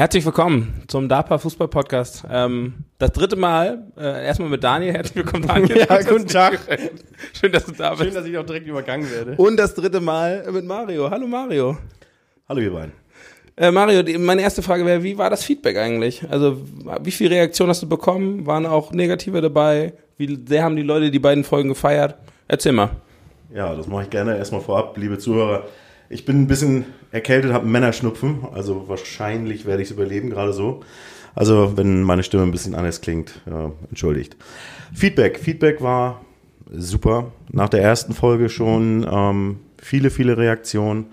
Herzlich willkommen zum DAPA Fußball Podcast. Ähm, das dritte Mal, äh, erstmal mit Daniel. Herzlich willkommen, Daniel. Ja, guten Tag. Schön, dass du da bist. Schön, dass ich auch direkt übergangen werde. Und das dritte Mal mit Mario. Hallo Mario. Hallo ihr beiden. Äh, Mario, die, meine erste Frage wäre, wie war das Feedback eigentlich? Also, wie viel Reaktion hast du bekommen? Waren auch negative dabei? Wie sehr haben die Leute die beiden Folgen gefeiert? Erzähl mal. Ja, das mache ich gerne. Erstmal vorab, liebe Zuhörer. Ich bin ein bisschen erkältet, habe Männerschnupfen, also wahrscheinlich werde ich es überleben, gerade so. Also, wenn meine Stimme ein bisschen anders klingt, ja, entschuldigt. Feedback. Feedback war super. Nach der ersten Folge schon ähm, viele, viele Reaktionen.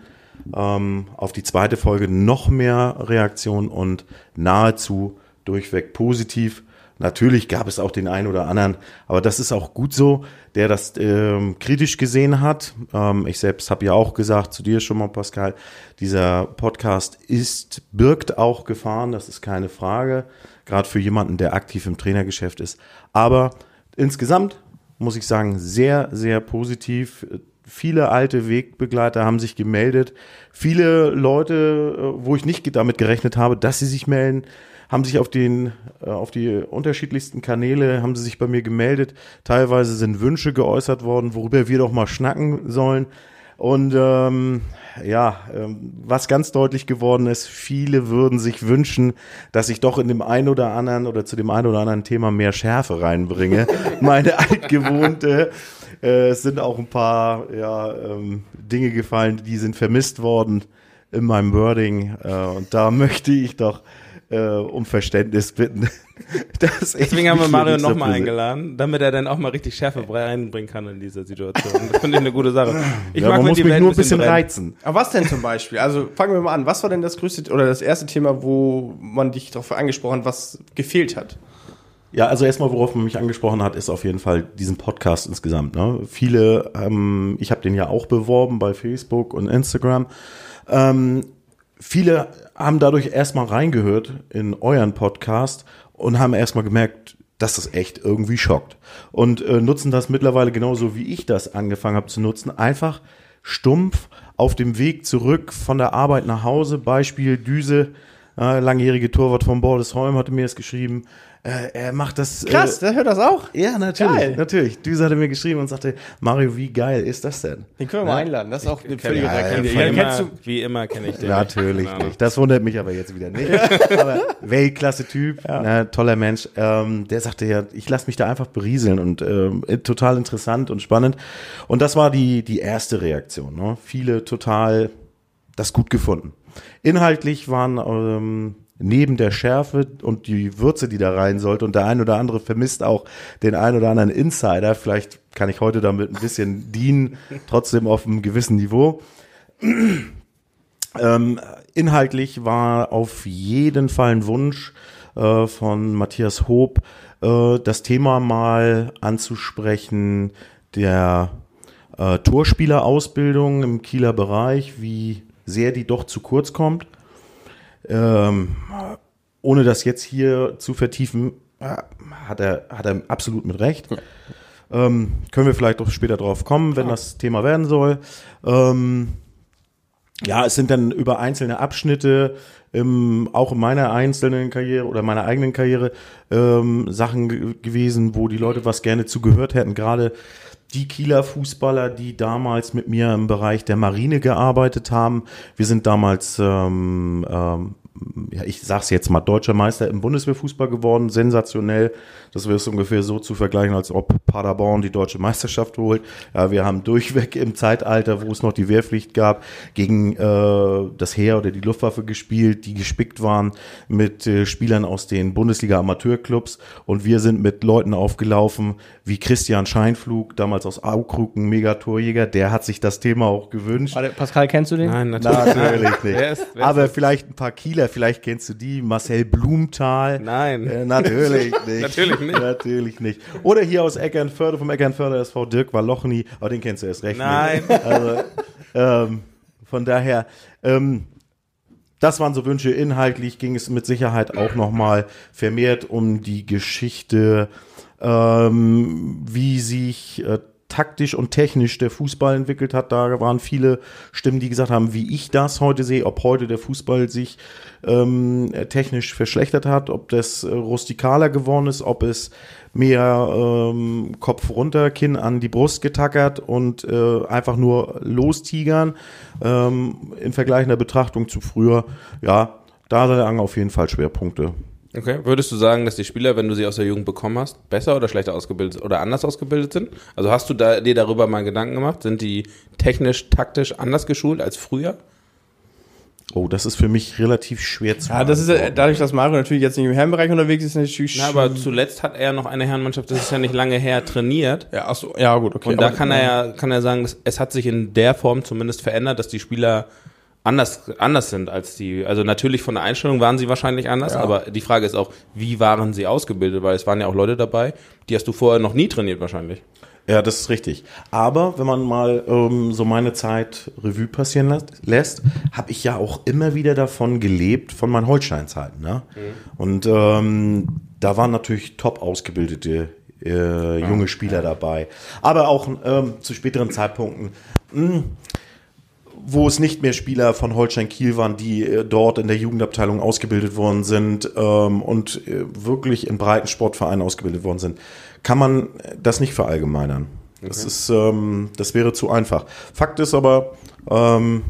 Ähm, auf die zweite Folge noch mehr Reaktionen und nahezu durchweg positiv. Natürlich gab es auch den einen oder anderen, aber das ist auch gut so, der das ähm, kritisch gesehen hat. Ähm, ich selbst habe ja auch gesagt, zu dir schon mal, Pascal, dieser Podcast ist, birgt auch Gefahren, das ist keine Frage, gerade für jemanden, der aktiv im Trainergeschäft ist. Aber insgesamt muss ich sagen, sehr, sehr positiv. Viele alte Wegbegleiter haben sich gemeldet. Viele Leute, äh, wo ich nicht damit gerechnet habe, dass sie sich melden, haben sich auf den, äh, auf die unterschiedlichsten Kanäle, haben sie sich bei mir gemeldet. Teilweise sind Wünsche geäußert worden, worüber wir doch mal schnacken sollen. Und ähm, ja, ähm, was ganz deutlich geworden ist, viele würden sich wünschen, dass ich doch in dem einen oder anderen oder zu dem einen oder anderen Thema mehr Schärfe reinbringe. Meine altgewohnte. Äh, es sind auch ein paar ja, ähm, Dinge gefallen, die sind vermisst worden in meinem Wording. Äh, und da möchte ich doch äh, um Verständnis bitten. Deswegen haben wir Mario nochmal eingeladen, damit er dann auch mal richtig Schärfe reinbringen kann in dieser Situation. Das finde ich eine gute Sache. Ich ja, mag, man muss die mich Welt nur ein bisschen brennt. reizen. Aber was denn zum Beispiel? Also fangen wir mal an. Was war denn das größte oder das erste Thema, wo man dich darauf angesprochen hat, was gefehlt hat? Ja, also erstmal, worauf man mich angesprochen hat, ist auf jeden Fall diesen Podcast insgesamt. Ne? Viele, ähm, ich habe den ja auch beworben bei Facebook und Instagram. Ähm, viele haben dadurch erstmal reingehört in euren Podcast und haben erstmal gemerkt, dass das echt irgendwie schockt. Und äh, nutzen das mittlerweile genauso, wie ich das angefangen habe zu nutzen. Einfach stumpf auf dem Weg zurück von der Arbeit nach Hause. Beispiel Düse, äh, langjährige Torwart von Bordesholm hatte mir das geschrieben. Äh, er macht das. Krass, der hört das auch? Äh, ja, natürlich. Geil. Natürlich. Düse hatte mir geschrieben und sagte, Mario, wie geil ist das denn? Den können wir mal einladen. Das ist auch eine völlige Ja, wie, Ja, immer, kennst du, wie immer kenne ich den. Natürlich Ahnung. nicht. Das wundert mich aber jetzt wieder nicht. aber Weltklasse-Typ, ne, toller Mensch. Ähm, der sagte ja, ich lasse mich da einfach berieseln und ähm, total interessant und spannend. Und das war die, die erste Reaktion. Ne? Viele total das gut gefunden. Inhaltlich waren ähm, neben der Schärfe und die Würze, die da rein sollte, und der ein oder andere vermisst auch den ein oder anderen Insider. Vielleicht kann ich heute damit ein bisschen dienen, trotzdem auf einem gewissen Niveau. Ähm, inhaltlich war auf jeden Fall ein Wunsch äh, von Matthias Hob, äh, das Thema mal anzusprechen, der äh, Torspielerausbildung im Kieler Bereich, wie sehr die doch zu kurz kommt. Ähm, ohne das jetzt hier zu vertiefen, äh, hat er, hat er absolut mit Recht. Ähm, können wir vielleicht doch später drauf kommen, wenn das Thema werden soll. Ähm, ja, es sind dann über einzelne Abschnitte, ähm, auch in meiner einzelnen Karriere oder meiner eigenen Karriere, ähm, Sachen ge- gewesen, wo die Leute was gerne zugehört hätten. Gerade die Kieler Fußballer, die damals mit mir im Bereich der Marine gearbeitet haben. Wir sind damals, ähm, ähm, ja, ich sag's jetzt mal, deutscher Meister im Bundeswehrfußball geworden, sensationell. Das wäre ungefähr so zu vergleichen, als ob Paderborn die deutsche Meisterschaft holt. Ja, wir haben durchweg im Zeitalter, wo es noch die Wehrpflicht gab, gegen äh, das Heer oder die Luftwaffe gespielt, die gespickt waren mit äh, Spielern aus den Bundesliga-Amateurclubs. Und wir sind mit Leuten aufgelaufen, wie Christian Scheinflug, damals aus Aukrug, ein Megatorjäger. Der hat sich das Thema auch gewünscht. Warte, Pascal, kennst du den? Nein, natürlich. Natürlich nicht. Wer ist- wer ist Aber vielleicht ein paar Kieler, vielleicht kennst du die, Marcel Blumenthal. Nein. Äh, natürlich nicht. Natürlich nicht. Natürlich nicht. Oder hier aus Eckernförde, vom Eckernförde SV Dirk Walochny, aber den kennst du erst recht Nein. nicht. Also, ähm, von daher, ähm, das waren so Wünsche. Inhaltlich ging es mit Sicherheit auch nochmal vermehrt um die Geschichte, ähm, wie sich äh, taktisch und technisch der Fußball entwickelt hat. Da waren viele Stimmen, die gesagt haben, wie ich das heute sehe, ob heute der Fußball sich ähm, technisch verschlechtert hat, ob das äh, rustikaler geworden ist, ob es mehr ähm, Kopf runter, Kinn an die Brust getackert und äh, einfach nur lostigern ähm, in vergleichender Betrachtung zu früher. Ja, da lagen auf jeden Fall Schwerpunkte. Okay. Würdest du sagen, dass die Spieler, wenn du sie aus der Jugend bekommen hast, besser oder schlechter ausgebildet oder anders ausgebildet sind? Also hast du da, dir darüber mal Gedanken gemacht? Sind die technisch, taktisch anders geschult als früher? Oh, das ist für mich relativ schwer zu Ja, das ist äh, dadurch, dass Mario natürlich jetzt nicht im Herrenbereich unterwegs ist, natürlich Na, aber zuletzt hat er noch eine Herrenmannschaft, das ist ja nicht lange her, trainiert. ja, ach so, ja gut, okay. Und da kann er ja, kann er sagen, dass es hat sich in der Form zumindest verändert, dass die Spieler anders, anders sind als die, also natürlich von der Einstellung waren sie wahrscheinlich anders, Ja. aber die Frage ist auch, wie waren sie ausgebildet? Weil es waren ja auch Leute dabei, die hast du vorher noch nie trainiert wahrscheinlich. Ja, das ist richtig. Aber wenn man mal ähm, so meine Zeit Revue passieren lässt, lässt habe ich ja auch immer wieder davon gelebt, von meinen Holstein-Zeiten. Ne? Und ähm, da waren natürlich top ausgebildete äh, junge Spieler dabei. Aber auch ähm, zu späteren Zeitpunkten, mh, wo es nicht mehr Spieler von Holstein Kiel waren, die äh, dort in der Jugendabteilung ausgebildet worden sind ähm, und äh, wirklich in breiten Sportvereinen ausgebildet worden sind, kann man das nicht verallgemeinern. Das ist, ähm, das wäre zu einfach. Fakt ist aber, ähm,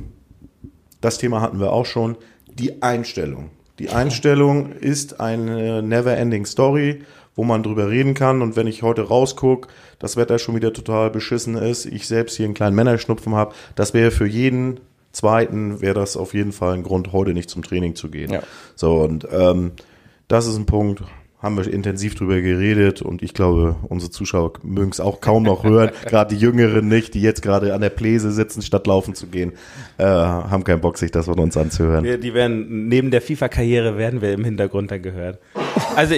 das Thema hatten wir auch schon, die Einstellung. Die Einstellung ist eine never-ending Story, wo man drüber reden kann. Und wenn ich heute rausgucke, das Wetter schon wieder total beschissen ist, ich selbst hier einen kleinen Männerschnupfen habe, das wäre für jeden Zweiten, wäre das auf jeden Fall ein Grund, heute nicht zum Training zu gehen. Ja. So, und ähm, das ist ein Punkt, haben wir intensiv drüber geredet und ich glaube, unsere Zuschauer mögen es auch kaum noch hören, gerade die Jüngeren nicht, die jetzt gerade an der Pläse sitzen, statt laufen zu gehen, äh, haben keinen Bock, sich das von uns anzuhören. Wir, die werden, neben der FIFA-Karriere werden wir im Hintergrund dann gehört. Also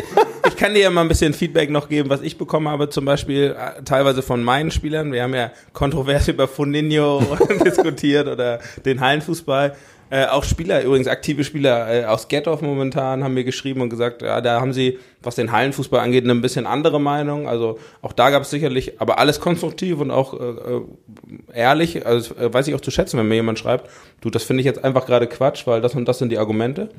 kann dir ja mal ein bisschen Feedback noch geben, was ich bekommen habe, zum Beispiel äh, teilweise von meinen Spielern. Wir haben ja kontrovers über Fundinho diskutiert oder den Hallenfußball. Äh, auch Spieler, übrigens aktive Spieler äh, aus Gethoff momentan haben mir geschrieben und gesagt, ja, da haben sie, was den Hallenfußball angeht, eine ein bisschen andere Meinung. Also auch da gab es sicherlich, aber alles konstruktiv und auch äh, äh, ehrlich. Also äh, weiß ich auch zu schätzen, wenn mir jemand schreibt, du, das finde ich jetzt einfach gerade Quatsch, weil das und das sind die Argumente.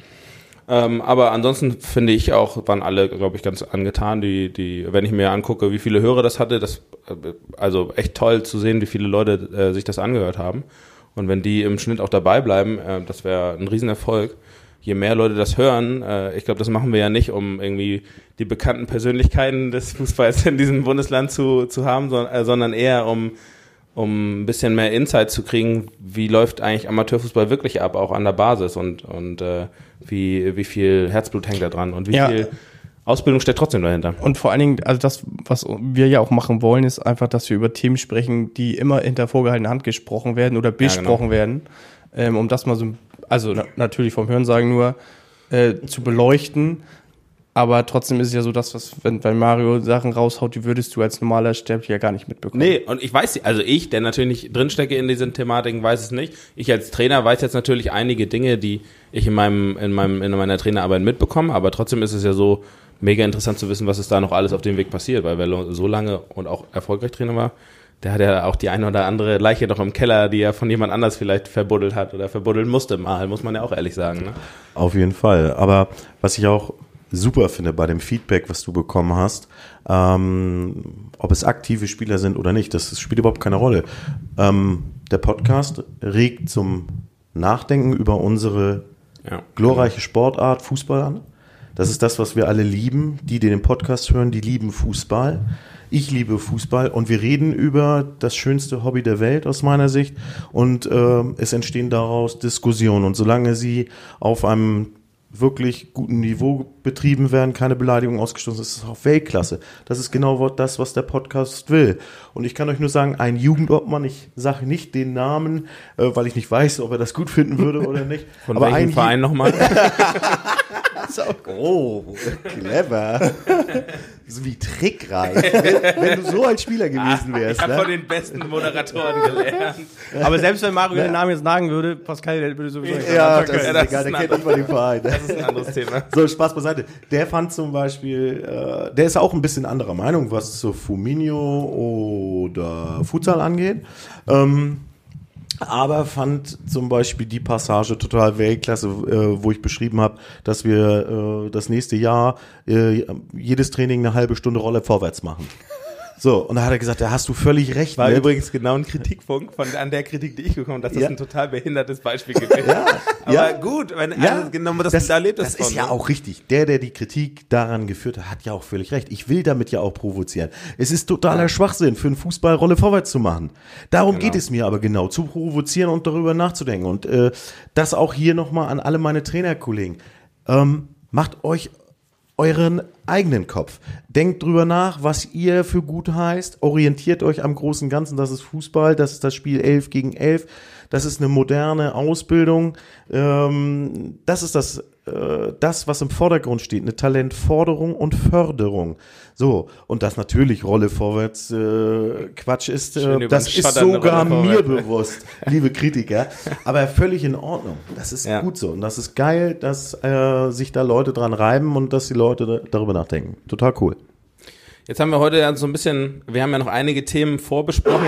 Ähm, aber ansonsten finde ich auch, waren alle, glaube ich, ganz angetan, die, die, wenn ich mir angucke, wie viele Hörer das hatte, das, äh, also echt toll zu sehen, wie viele Leute äh, sich das angehört haben. Und wenn die im Schnitt auch dabei bleiben, äh, das wäre ein Riesenerfolg. Je mehr Leute das hören, äh, ich glaube, das machen wir ja nicht, um irgendwie die bekannten Persönlichkeiten des Fußballs in diesem Bundesland zu, zu haben, sondern, äh, sondern eher um, um ein bisschen mehr Insight zu kriegen, wie läuft eigentlich Amateurfußball wirklich ab, auch an der Basis und, und äh, wie, wie viel Herzblut hängt da dran und wie Ja. viel Ausbildung steckt trotzdem dahinter. Und vor allen Dingen, also das, was wir ja auch machen wollen, ist einfach, dass wir über Themen sprechen, die immer hinter vorgehaltener Hand gesprochen werden oder besprochen werden, ähm, um das mal so, also na, natürlich vom Hörensagen nur, äh, zu beleuchten. Aber trotzdem ist es ja so, dass was, wenn, wenn Mario Sachen raushaut, die würdest du als normaler Sterblicher gar nicht mitbekommen. Nee, und ich weiß, also ich, der natürlich nicht drinstecke in diesen Thematiken, weiß es nicht. Ich als Trainer weiß jetzt natürlich einige Dinge, die ich in meinem, in meinem, in meiner Trainerarbeit mitbekomme, aber trotzdem ist es ja so mega interessant zu wissen, was ist da noch alles auf dem Weg passiert, weil wer so lange und auch erfolgreich Trainer war, der hat ja auch die eine oder andere Leiche noch im Keller, die er von jemand anders vielleicht verbuddelt hat oder verbuddeln musste mal, muss man ja auch ehrlich sagen. Ne? Auf jeden Fall. Aber was ich auch super finde bei dem Feedback, was du bekommen hast, ähm, ob es aktive Spieler sind oder nicht, das spielt überhaupt keine Rolle. Ähm, der Podcast regt zum Nachdenken über unsere Ja. glorreiche Sportart Fußball an. Das ist das, was wir alle lieben. Die, die den Podcast hören, die lieben Fußball. Ich liebe Fußball und wir reden über das schönste Hobby der Welt aus meiner Sicht und ähm, es entstehen daraus Diskussionen und solange sie auf einem wirklich guten Niveau betrieben werden, keine Beleidigung ausgestoßen, ist es auch Weltklasse. Das ist genau das, was der Podcast will. Und ich kann euch nur sagen, ein Jugendobmann, ich sage nicht den Namen, äh, weil ich nicht weiß, ob er das gut finden würde oder nicht. Von aber welchem ein Verein nochmal? Oh, clever. wie trickreich, wenn, wenn, du so ein Spieler gewesen wärst. Ich habe ne? von den besten Moderatoren gelernt. Aber selbst wenn Mario den Namen jetzt sagen würde, Pascal, der würde sowieso nicht Ja, das ist ja, das egal, der kennt nicht mal den Verein. Das ist ein anderes Thema. So, Spaß beiseite. Der fand zum Beispiel, äh, der ist auch ein bisschen anderer Meinung, was so Fuminio oder Futsal angeht. Ähm, aber fand zum Beispiel die Passage total Weltklasse, äh, wo ich beschrieben habe, dass wir äh, das nächste Jahr äh, jedes Training eine halbe Stunde Rolle vorwärts machen. So, und da hat er gesagt, da hast du völlig recht. War mit. übrigens genau ein Kritikpunkt von an der Kritik, die ich bekommen habe, dass das ein total behindertes Beispiel gewesen ja, Aber ja. gut, wenn ja, genau das, das, da lebt das, das von, ist ja ne? auch richtig. Der, der die Kritik daran geführt hat, hat ja auch völlig recht. Ich will damit ja auch provozieren. Es ist totaler. Schwachsinn, für einen Fußball Rolle vorwärts zu machen. Darum genau. geht es mir aber genau, zu provozieren und darüber nachzudenken. Und äh, das auch hier nochmal an alle meine Trainerkollegen. Ähm, macht euch euren eigenen Kopf. Denkt drüber nach, was ihr für gut heißt. Orientiert euch am großen Ganzen. Das ist Fußball, das ist das Spiel 11 gegen 11. Das ist eine moderne Ausbildung. Ähm, das ist das, äh, das, was im Vordergrund steht. Eine Talentforderung und Förderung. So, und das natürlich Rolle vorwärts äh, Quatsch ist, äh, das ist sogar mir bewusst, liebe Kritiker. Aber völlig in Ordnung. Das ist ja. gut so. Und das ist geil, dass äh, sich da Leute dran reiben und dass die Leute darüber nachdenken. Total cool. Jetzt haben wir heute ja so ein bisschen, wir haben ja noch einige Themen vorbesprochen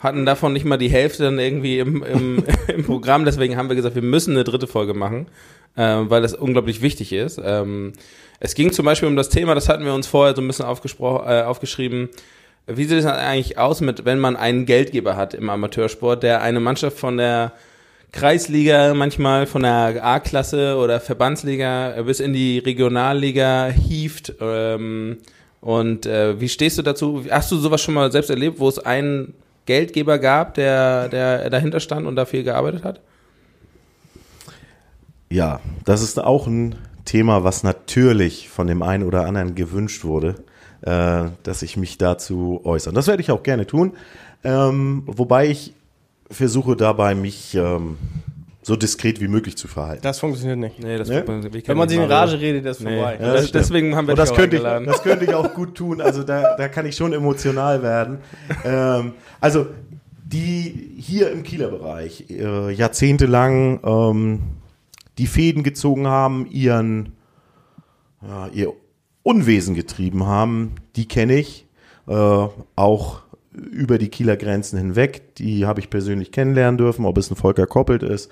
hatten davon nicht mal die Hälfte dann irgendwie im, im, im Programm. Deswegen haben wir gesagt, wir müssen eine dritte Folge machen, äh, weil das unglaublich wichtig ist. Ähm, es ging zum Beispiel um das Thema, das hatten wir uns vorher so ein bisschen äh, aufgeschrieben. Wie sieht es eigentlich aus mit, wenn man einen Geldgeber hat im Amateursport, der eine Mannschaft von der Kreisliga, manchmal von der A-Klasse oder Verbandsliga bis in die Regionalliga hieft? Ähm, und äh, wie stehst du dazu? Hast du sowas schon mal selbst erlebt, wo es einen Geldgeber gab, der, der dahinter stand und dafür gearbeitet hat? Ja, das ist auch ein Thema, was natürlich von dem einen oder anderen gewünscht wurde, äh, dass ich mich dazu äußere. Das werde ich auch gerne tun, ähm, wobei ich versuche dabei, mich ähm, so diskret wie möglich zu verhalten. Das funktioniert nicht. Nee, das ne? Wenn man sich in Rage redet, ist nee. vorbei. Ja, das deswegen haben wir das könnte ich, Das könnte ich auch gut tun. Also da, da kann ich schon emotional werden. ähm, also die hier im Kieler Bereich äh, jahrzehntelang ähm, die Fäden gezogen haben, ihren ja, ihr Unwesen getrieben haben, die kenne ich. Äh, auch über die Kieler Grenzen hinweg. Die habe ich persönlich kennenlernen dürfen, ob es ein Volker Koppelt ist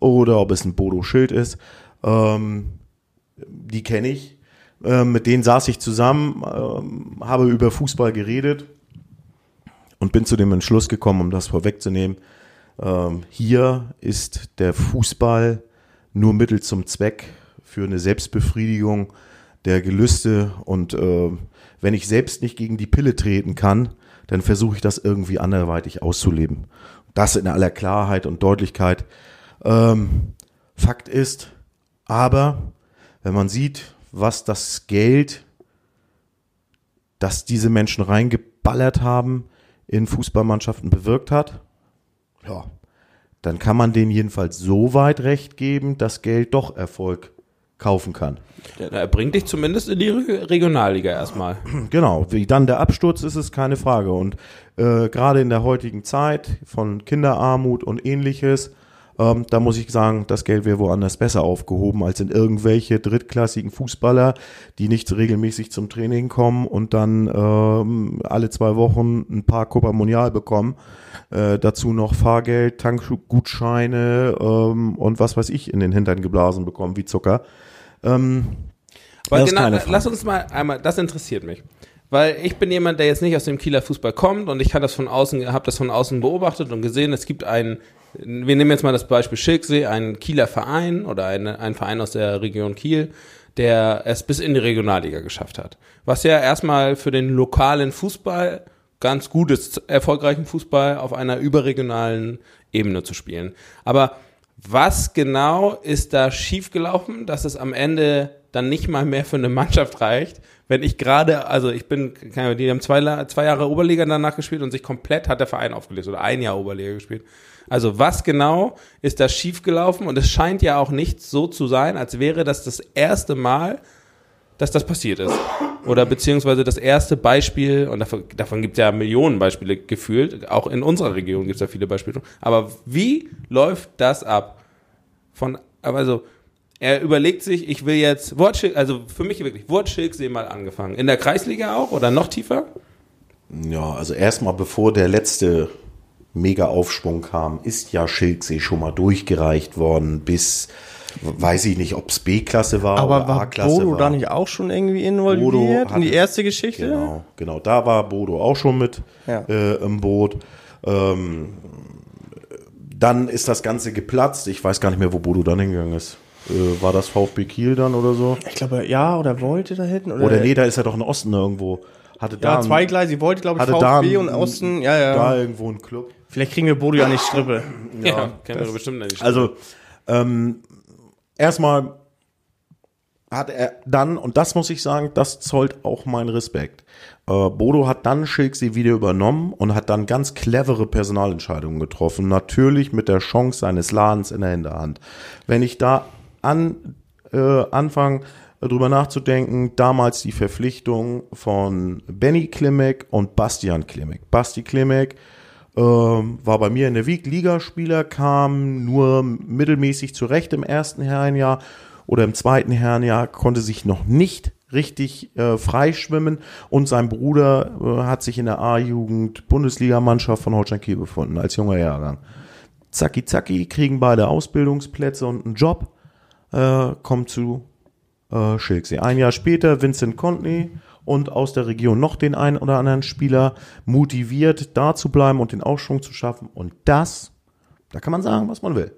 oder ob es ein Bodo Schild ist. Ähm, die kenne ich. Ähm, mit denen saß ich zusammen, ähm, habe über Fußball geredet und bin zu dem Entschluss gekommen, um das vorwegzunehmen. Ähm, hier ist der Fußball nur Mittel zum Zweck für eine Selbstbefriedigung der Gelüste und äh, wenn ich selbst nicht gegen die Pille treten kann, dann versuche ich das irgendwie anderweitig auszuleben. Das in aller Klarheit und Deutlichkeit. Ähm, Fakt ist, aber wenn man sieht, was das Geld, das diese Menschen reingeballert haben, in Fußballmannschaften bewirkt hat, ja, dann kann man denen jedenfalls so weit recht geben, dass Geld doch Erfolg kaufen kann. Er bringt dich zumindest in die Regionalliga erstmal. Genau, wie dann der Absturz ist es keine Frage. Und äh, gerade in der heutigen Zeit von Kinderarmut und ähnliches, ähm, da muss ich sagen, das Geld wäre woanders besser aufgehoben als in irgendwelche drittklassigen Fußballer, die nicht regelmäßig zum Training kommen und dann ähm, alle zwei Wochen ein paar Copa Mundial bekommen. Äh, dazu noch Fahrgeld, Tankgutscheine ähm, und was weiß ich in den Hintern geblasen bekommen wie Zucker. Ähm, Aber genau, lass uns mal einmal, das interessiert mich. Weil ich bin jemand, der jetzt nicht aus dem Kieler Fußball kommt und ich kann das von außen, habe das von außen beobachtet und gesehen, es gibt einen, wir nehmen jetzt mal das Beispiel Schilksee, einen Kieler Verein oder eine, einen Verein aus der Region Kiel, der es bis in die Regionalliga geschafft hat. Was ja erstmal für den lokalen Fußball ganz gut ist, erfolgreichen Fußball auf einer überregionalen Ebene zu spielen. Aber was genau ist da schiefgelaufen, dass es am Ende dann nicht mal mehr für eine Mannschaft reicht, wenn ich gerade, also ich bin, die haben zwei, zwei Jahre Oberliga danach gespielt und sich komplett hat der Verein aufgelöst oder ein Jahr Oberliga gespielt. Also was genau ist da schiefgelaufen und es scheint ja auch nicht so zu sein, als wäre das das erste Mal dass das passiert ist. Oder beziehungsweise das erste Beispiel, und davon, davon gibt es ja Millionen Beispiele gefühlt, auch in unserer Region gibt es ja viele Beispiele. Aber wie läuft das ab? Von, also, er überlegt sich, ich will jetzt, Wortschild, also für mich wirklich, Wortschilksee mal angefangen. In der Kreisliga auch oder noch tiefer? Ja, also erstmal bevor der letzte Mega-Aufschwung kam, ist ja Schilksee schon mal durchgereicht worden bis weiß ich nicht, ob es B-Klasse war Aber oder A-Klasse war. Bodo da nicht auch schon irgendwie involviert in die erste Geschichte? Genau, genau. Da war Bodo auch schon mit ja. äh, im Boot. Ähm, dann ist das Ganze geplatzt. Ich weiß gar nicht mehr, wo Bodo dann hingegangen ist. Äh, war das VfB Kiel dann oder so? Ich glaube, ja, oder wollte da hinten. Oder, oder nee, da ist er doch in Osten irgendwo. Hatte ja, da zweigleisig, wollte, glaube ich, VfB und Osten. Ja, ja. Da irgendwo ein Club. Vielleicht kriegen wir Bodo ja nicht Strippe. ja, ja kennen wir bestimmt nicht. Also, ähm, erstmal hat er dann, und das muss ich sagen, das zollt auch meinen Respekt. Äh, Bodo hat dann Schilksee wieder übernommen und hat dann ganz clevere Personalentscheidungen getroffen. Natürlich mit der Chance seines Ladens in der Hinterhand. Wenn ich da an, äh, anfange, drüber nachzudenken, damals die Verpflichtung von Benny Klimek und Bastian Klimek. Basti Klimek ähm, war bei mir in der Week Ligaspieler, kam nur mittelmäßig zurecht im ersten Herrenjahr oder im zweiten Herrenjahr, konnte sich noch nicht richtig äh, freischwimmen und sein Bruder äh, hat sich in der A-Jugend Bundesligamannschaft von Holstein Kiel befunden als junger Jahrgang. Zacki zacki kriegen beide Ausbildungsplätze und einen Job, äh, kommt zu äh, Schilksee. Ein Jahr später Vincent Contney und aus der Region noch den einen oder anderen Spieler motiviert, da zu bleiben und den Aufschwung zu schaffen. Und das, da kann man sagen, was man will.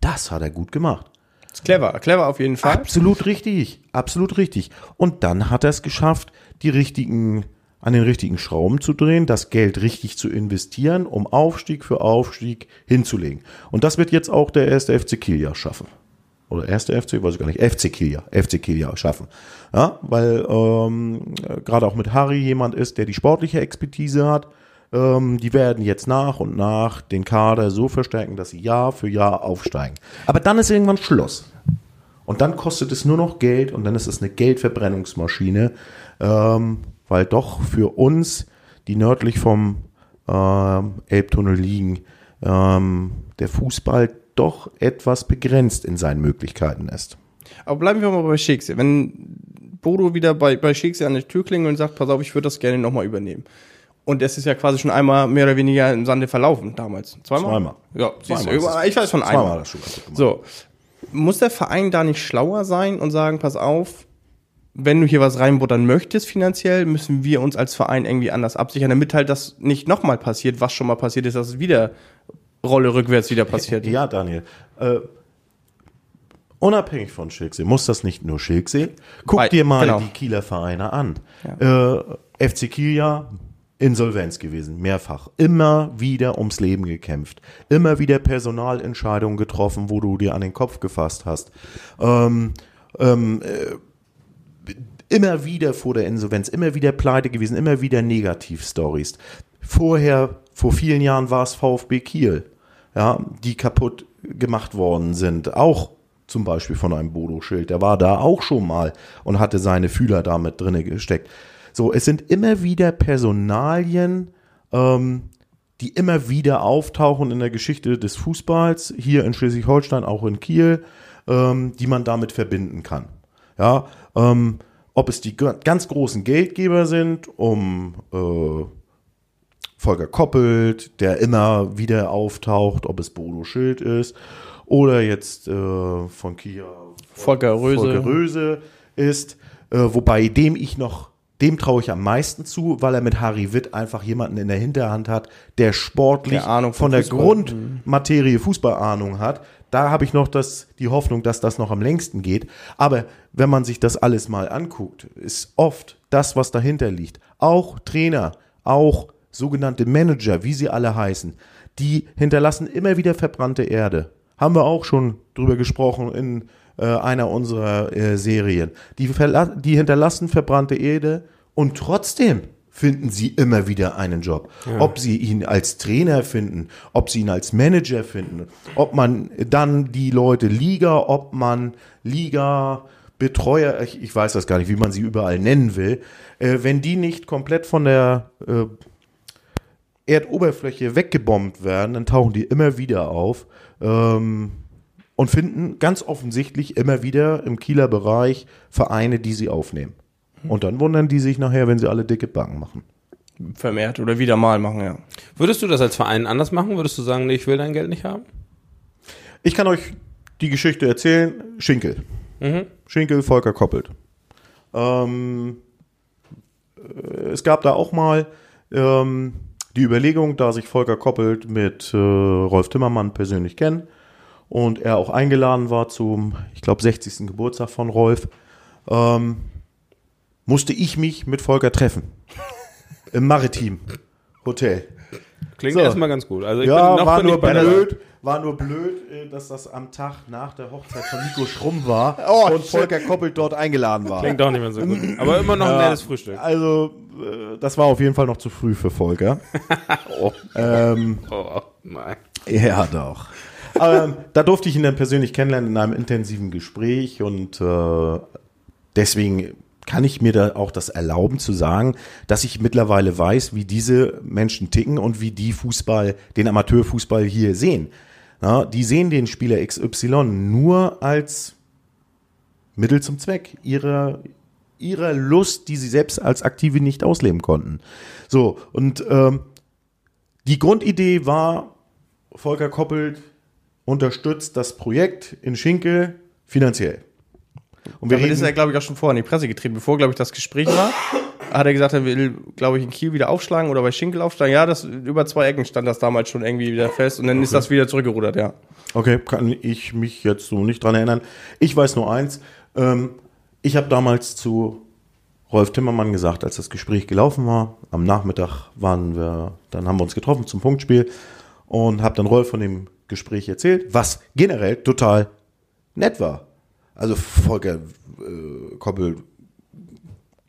Das hat er gut gemacht. ist clever, clever auf jeden Fall. Absolut richtig, absolut richtig. Und dann hat er es geschafft, die richtigen, an den richtigen Schrauben zu drehen, das Geld richtig zu investieren, um Aufstieg für Aufstieg hinzulegen. Und das wird jetzt auch der erste FC Kiel ja schaffen oder erste FC, weiß ich gar nicht, FC Kilia, FC Kilia schaffen. Ja, weil ähm, gerade auch mit Harry jemand ist, der die sportliche Expertise hat. Ähm, die werden jetzt nach und nach den Kader so verstärken, dass sie Jahr für Jahr aufsteigen. Aber dann ist irgendwann Schluss. Und dann kostet es nur noch Geld und dann ist es eine Geldverbrennungsmaschine, ähm, weil doch für uns, die nördlich vom ähm, Elbtunnel liegen, ähm, der Fußball doch etwas begrenzt in seinen Möglichkeiten ist. Aber bleiben wir mal bei Shakespeare. Wenn Bodo wieder bei, bei Shakespeare an der Tür klingelt und sagt, pass auf, ich würde das gerne nochmal übernehmen. Und es ist ja quasi schon einmal mehr oder weniger im Sande verlaufen damals. Zweimal? Zweimal. Ja, Zweimal du, ich weiß von einmal. Zweimal das schon so. Muss der Verein da nicht schlauer sein und sagen, pass auf, wenn du hier was reinbuttern möchtest finanziell, müssen wir uns als Verein irgendwie anders absichern, damit halt das nicht nochmal passiert, was schon mal passiert ist, dass es wieder Rolle rückwärts wieder passiert. Ja, Daniel. Äh, unabhängig von Schilksee muss das nicht nur Schilksee. Guck Bei, dir mal genau. die Kieler Vereine an. Ja. Äh, FC Kiel ja Insolvenz gewesen, mehrfach. Immer wieder ums Leben gekämpft. Immer wieder Personalentscheidungen getroffen, wo du dir an den Kopf gefasst hast. Ähm, ähm, äh, immer wieder vor der Insolvenz, immer wieder pleite gewesen, immer wieder Negativstories. Vorher vor vielen Jahren war es VfB Kiel, ja, die kaputt gemacht worden sind. Auch zum Beispiel von einem Bodo-Schild. Der war da auch schon mal und hatte seine Fühler damit drinne gesteckt. So, es sind immer wieder Personalien, ähm, die immer wieder auftauchen in der Geschichte des Fußballs, hier in Schleswig-Holstein, auch in Kiel, ähm, die man damit verbinden kann. Ja, ähm, ob es die ganz großen Geldgeber sind, um äh, Volker Koppelt, der immer wieder auftaucht, ob es Bodo Schild ist oder jetzt äh, von Kia Volker Röse, Volker Röse ist, äh, wobei dem ich noch, dem traue ich am meisten zu, weil er mit Harry Witt einfach jemanden in der Hinterhand hat, der sportlich der Ahnung von, von der Grundmaterie Fußballahnung hat. Da habe ich noch das, die Hoffnung, dass das noch am längsten geht. Aber wenn man sich das alles mal anguckt, ist oft das, was dahinter liegt. Auch Trainer, auch sogenannte Manager, wie sie alle heißen, die hinterlassen immer wieder verbrannte Erde. Haben wir auch schon drüber gesprochen in äh, einer unserer äh, Serien. Die, die hinterlassen verbrannte Erde und trotzdem finden sie immer wieder einen Job. Ja. Ob sie ihn als Trainer finden, ob sie ihn als Manager finden, ob man dann die Leute Liga, ob man Liga Betreuer, ich, ich, weiß das gar nicht, wie man sie überall nennen will, äh, wenn die nicht komplett von der äh, Erdoberfläche weggebombt werden, dann tauchen die immer wieder auf ähm, und finden ganz offensichtlich immer wieder im Kieler Bereich Vereine, die sie aufnehmen. Und dann wundern die sich nachher, wenn sie alle dicke Backen machen. Vermehrt oder wieder mal machen, ja. Würdest du das als Verein anders machen? Würdest du sagen, nee, ich will dein Geld nicht haben? Ich kann euch die Geschichte erzählen. Schinkel. Mhm. Schinkel, Volker Koppelt. Ähm, äh, es gab da auch mal ähm, die Überlegung, da sich Volker Koppelt mit äh, Rolf Timmermann persönlich kennt und er auch eingeladen war zum, ich glaube, 60. Geburtstag von Rolf, ähm, musste ich mich mit Volker treffen. Im Maritim Hotel. Klingt so. erstmal ganz gut. Also ich ja, bin noch war nur blöd, war nur blöd, äh, dass das am Tag nach der Hochzeit von Nico Schrumm war oh, und Volker Koppelt dort eingeladen war. Klingt doch nicht mehr so gut. Aber immer noch ein nettes Frühstück. Also, das war auf jeden Fall noch zu früh für Volker. oh. Ähm, oh, nein. Ja, doch. ähm, da durfte ich ihn dann persönlich kennenlernen in einem intensiven Gespräch und äh, deswegen kann ich mir da auch das erlauben zu sagen, dass ich mittlerweile weiß, wie diese Menschen ticken und wie die Fußball, den Amateurfußball hier sehen. Ja, die sehen den Spieler XY nur als Mittel zum Zweck ihrer, ihrer Lust, die sie selbst als Aktive nicht ausleben konnten. So, und ähm, die Grundidee war, Volker Koppelt unterstützt das Projekt in Schinkel finanziell. Und wir Damit ist er, glaube ich, auch schon vorher in die Presse getreten, bevor, glaube ich, das Gespräch war. Hat er gesagt, er will, glaube ich, in Kiel wieder aufschlagen oder bei Schinkel aufschlagen. Ja, das über zwei Ecken stand das damals schon irgendwie wieder fest und dann okay. ist das wieder zurückgerudert, ja. Okay, kann ich mich jetzt so nicht dran erinnern. Ich weiß nur eins. Ähm, ich habe damals zu Rolf Timmermann gesagt, als das Gespräch gelaufen war, am Nachmittag waren wir, dann haben wir uns getroffen zum Punktspiel und habe dann Rolf von dem Gespräch erzählt, was generell total nett war. Also Volker äh, Koppel,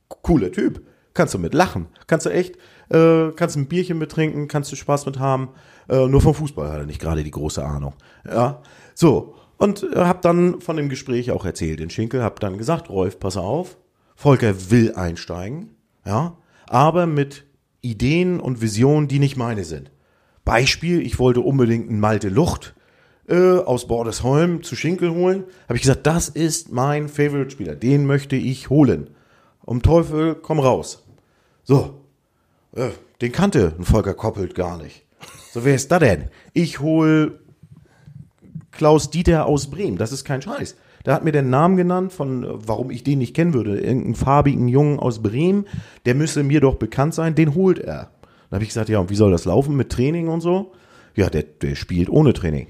cooler Typ. Kannst du mit lachen. Kannst du echt, äh, kannst ein Bierchen mittrinken, kannst du Spaß mit haben. Äh, nur vom Fußball hat er nicht gerade die große Ahnung. Ja, so. Und äh, hab dann von dem Gespräch auch erzählt in Schinkel, hab dann gesagt, Rolf, pass auf, Volker will einsteigen, ja, aber mit Ideen und Visionen, die nicht meine sind. Beispiel, ich wollte unbedingt einen Malte Lucht äh, aus Bordesholm zu Schinkel holen, habe ich gesagt, das ist mein Favorite-Spieler, den möchte ich holen. Um Teufel, komm raus. So, äh, den kannte ein Volker Koppelt gar nicht. So, wer ist da denn? Ich hol Klaus Dieter aus Bremen, das ist kein Scheiß. Der hat mir den Namen genannt, von warum ich den nicht kennen würde. Irgendeinen farbigen Jungen aus Bremen, der müsse mir doch bekannt sein, den holt er. Dann habe ich gesagt, ja, und wie soll das laufen mit Training und so? Ja, der, der spielt ohne Training.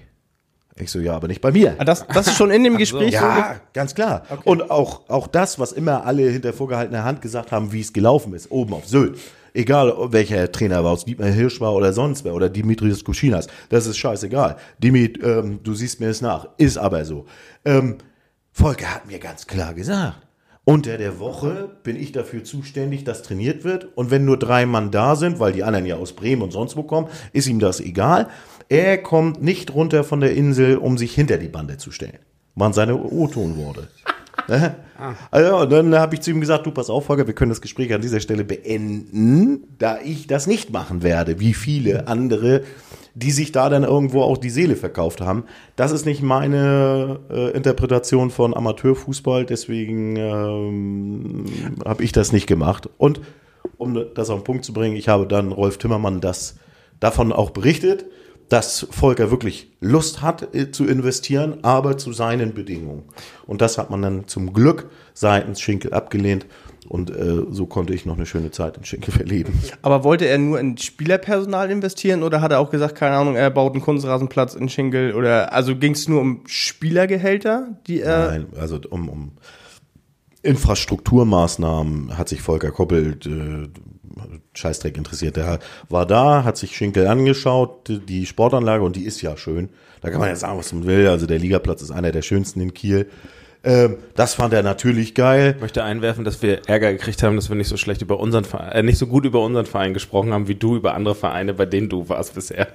Ich so, ja, aber nicht bei mir. Ah, das, das ist schon in dem Gespräch so? Ja, ganz klar. Okay. Und auch, auch das, was immer alle hinter vorgehaltener Hand gesagt haben, wie es gelaufen ist, oben auf Sylt. Egal, welcher Trainer war, ob es Dietmar Hirsch war oder sonst wer, oder Dimitrios Kuschinas, das ist scheißegal. Dimit, ähm, du siehst mir es nach, ist aber so. Ähm, Volker hat mir ganz klar gesagt, unter der Woche bin ich dafür zuständig, dass trainiert wird. Und wenn nur drei Mann da sind, weil die anderen ja aus Bremen und sonst wo kommen, ist ihm das egal. Er kommt nicht runter von der Insel, um sich hinter die Bande zu stellen. Waren seine O-Ton-Worte. Also, dann habe ich zu ihm gesagt, du pass auf, Volker, wir können das Gespräch an dieser Stelle beenden, da ich das nicht machen werde, wie viele andere, die sich da dann irgendwo auch die Seele verkauft haben. Das ist nicht meine äh, Interpretation von Amateurfußball, deswegen ähm, habe ich das nicht gemacht. Und um das auf den Punkt zu bringen, ich habe dann Rolf Timmermann das davon auch berichtet dass Volker wirklich Lust hat äh, zu investieren, aber zu seinen Bedingungen. Und das hat man dann zum Glück seitens Schinkel abgelehnt. Und äh, so konnte ich noch eine schöne Zeit in Schinkel verleben. Aber wollte er nur in Spielerpersonal investieren oder hat er auch gesagt, keine Ahnung, er baut einen Kunstrasenplatz in Schinkel oder also ging es nur um Spielergehälter, die er. Nein, also um, um Infrastrukturmaßnahmen hat sich Volker Koppelt äh, Scheißdreck interessiert. Der war da, hat sich Schinkel angeschaut, die Sportanlage, und die ist ja schön. Da kann man ja sagen, was man will. Also der Ligaplatz ist einer der schönsten in Kiel. Ähm, das fand er natürlich geil. Ich möchte einwerfen, dass wir Ärger gekriegt haben, dass wir nicht so schlecht über unseren Verein, äh, nicht so gut über unseren Verein gesprochen haben, wie du über andere Vereine, bei denen du warst bisher.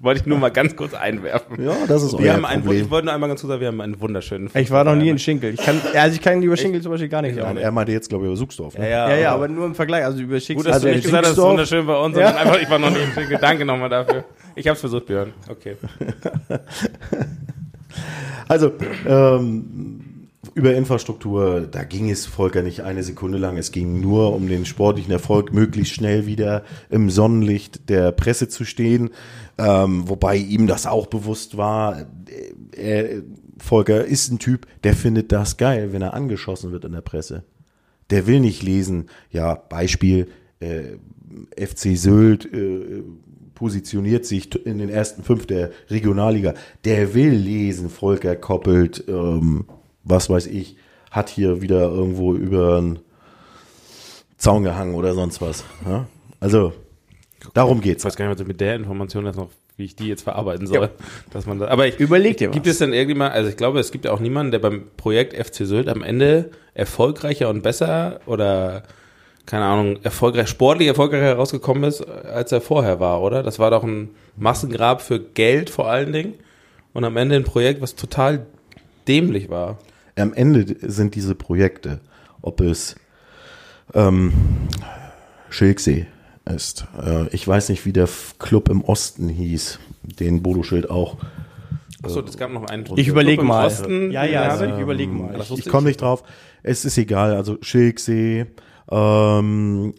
Wollte ich nur mal ganz kurz einwerfen. Ja, das ist wir euer haben ein, Problem. Ich wollte nur einmal ganz kurz sagen, wir haben einen wunderschönen Ich war noch nie in Schinkel. Ich kann, also ich kann über Schinkel zum Beispiel gar nicht sagen. er meinte jetzt, glaube ich, über Suchsdorf. Ne? Ja, ja, aber nur im Vergleich. Also über Schinkel. Gut, dass Also du nicht gesagt hast, es wunderschön bei uns, sondern einfach, ich war noch nie in Schinkel. Danke nochmal dafür. Ich hab's versucht, Björn. Okay. Also, ähm, über Infrastruktur, da ging es Volker nicht eine Sekunde lang. Es ging nur um den sportlichen Erfolg, möglichst schnell wieder im Sonnenlicht der Presse zu stehen. Ähm, wobei ihm das auch bewusst war. Er, Volker ist ein Typ, der findet das geil, wenn er angeschossen wird in der Presse. Der will nicht lesen, ja, Beispiel, äh, FC Sylt äh, positioniert sich in den ersten fünf der Regionalliga. Der will lesen, Volker koppelt, ähm, was weiß ich, hat hier wieder irgendwo über einen Zaun gehangen oder sonst was. Ja? Also, darum Ich geht's. weiß gar nicht, was ich mit der Information jetzt noch, wie ich die jetzt verarbeiten soll. Dass man da, aber ich, Überleg dir Gibt was. es denn irgendjemand, also ich glaube, es gibt ja auch niemanden, der beim Projekt FC Sylt am Ende erfolgreicher und besser oder keine Ahnung, erfolgreich, sportlich erfolgreicher herausgekommen ist, als er vorher war, oder? Das war doch ein Massengrab für Geld vor allen Dingen und am Ende ein Projekt, was total dämlich war. Am Ende sind diese Projekte, ob es ähm, Schilksee ist. Äh, ich weiß nicht, wie der Club im Osten hieß, den Bodo Schild auch. Achso, das gab noch einen. Ich überleg Im mal. Osten, Ja, ja, also ich überleg mal. Ich, ich komme nicht drauf. Es ist egal. Also Schilksee, ähm,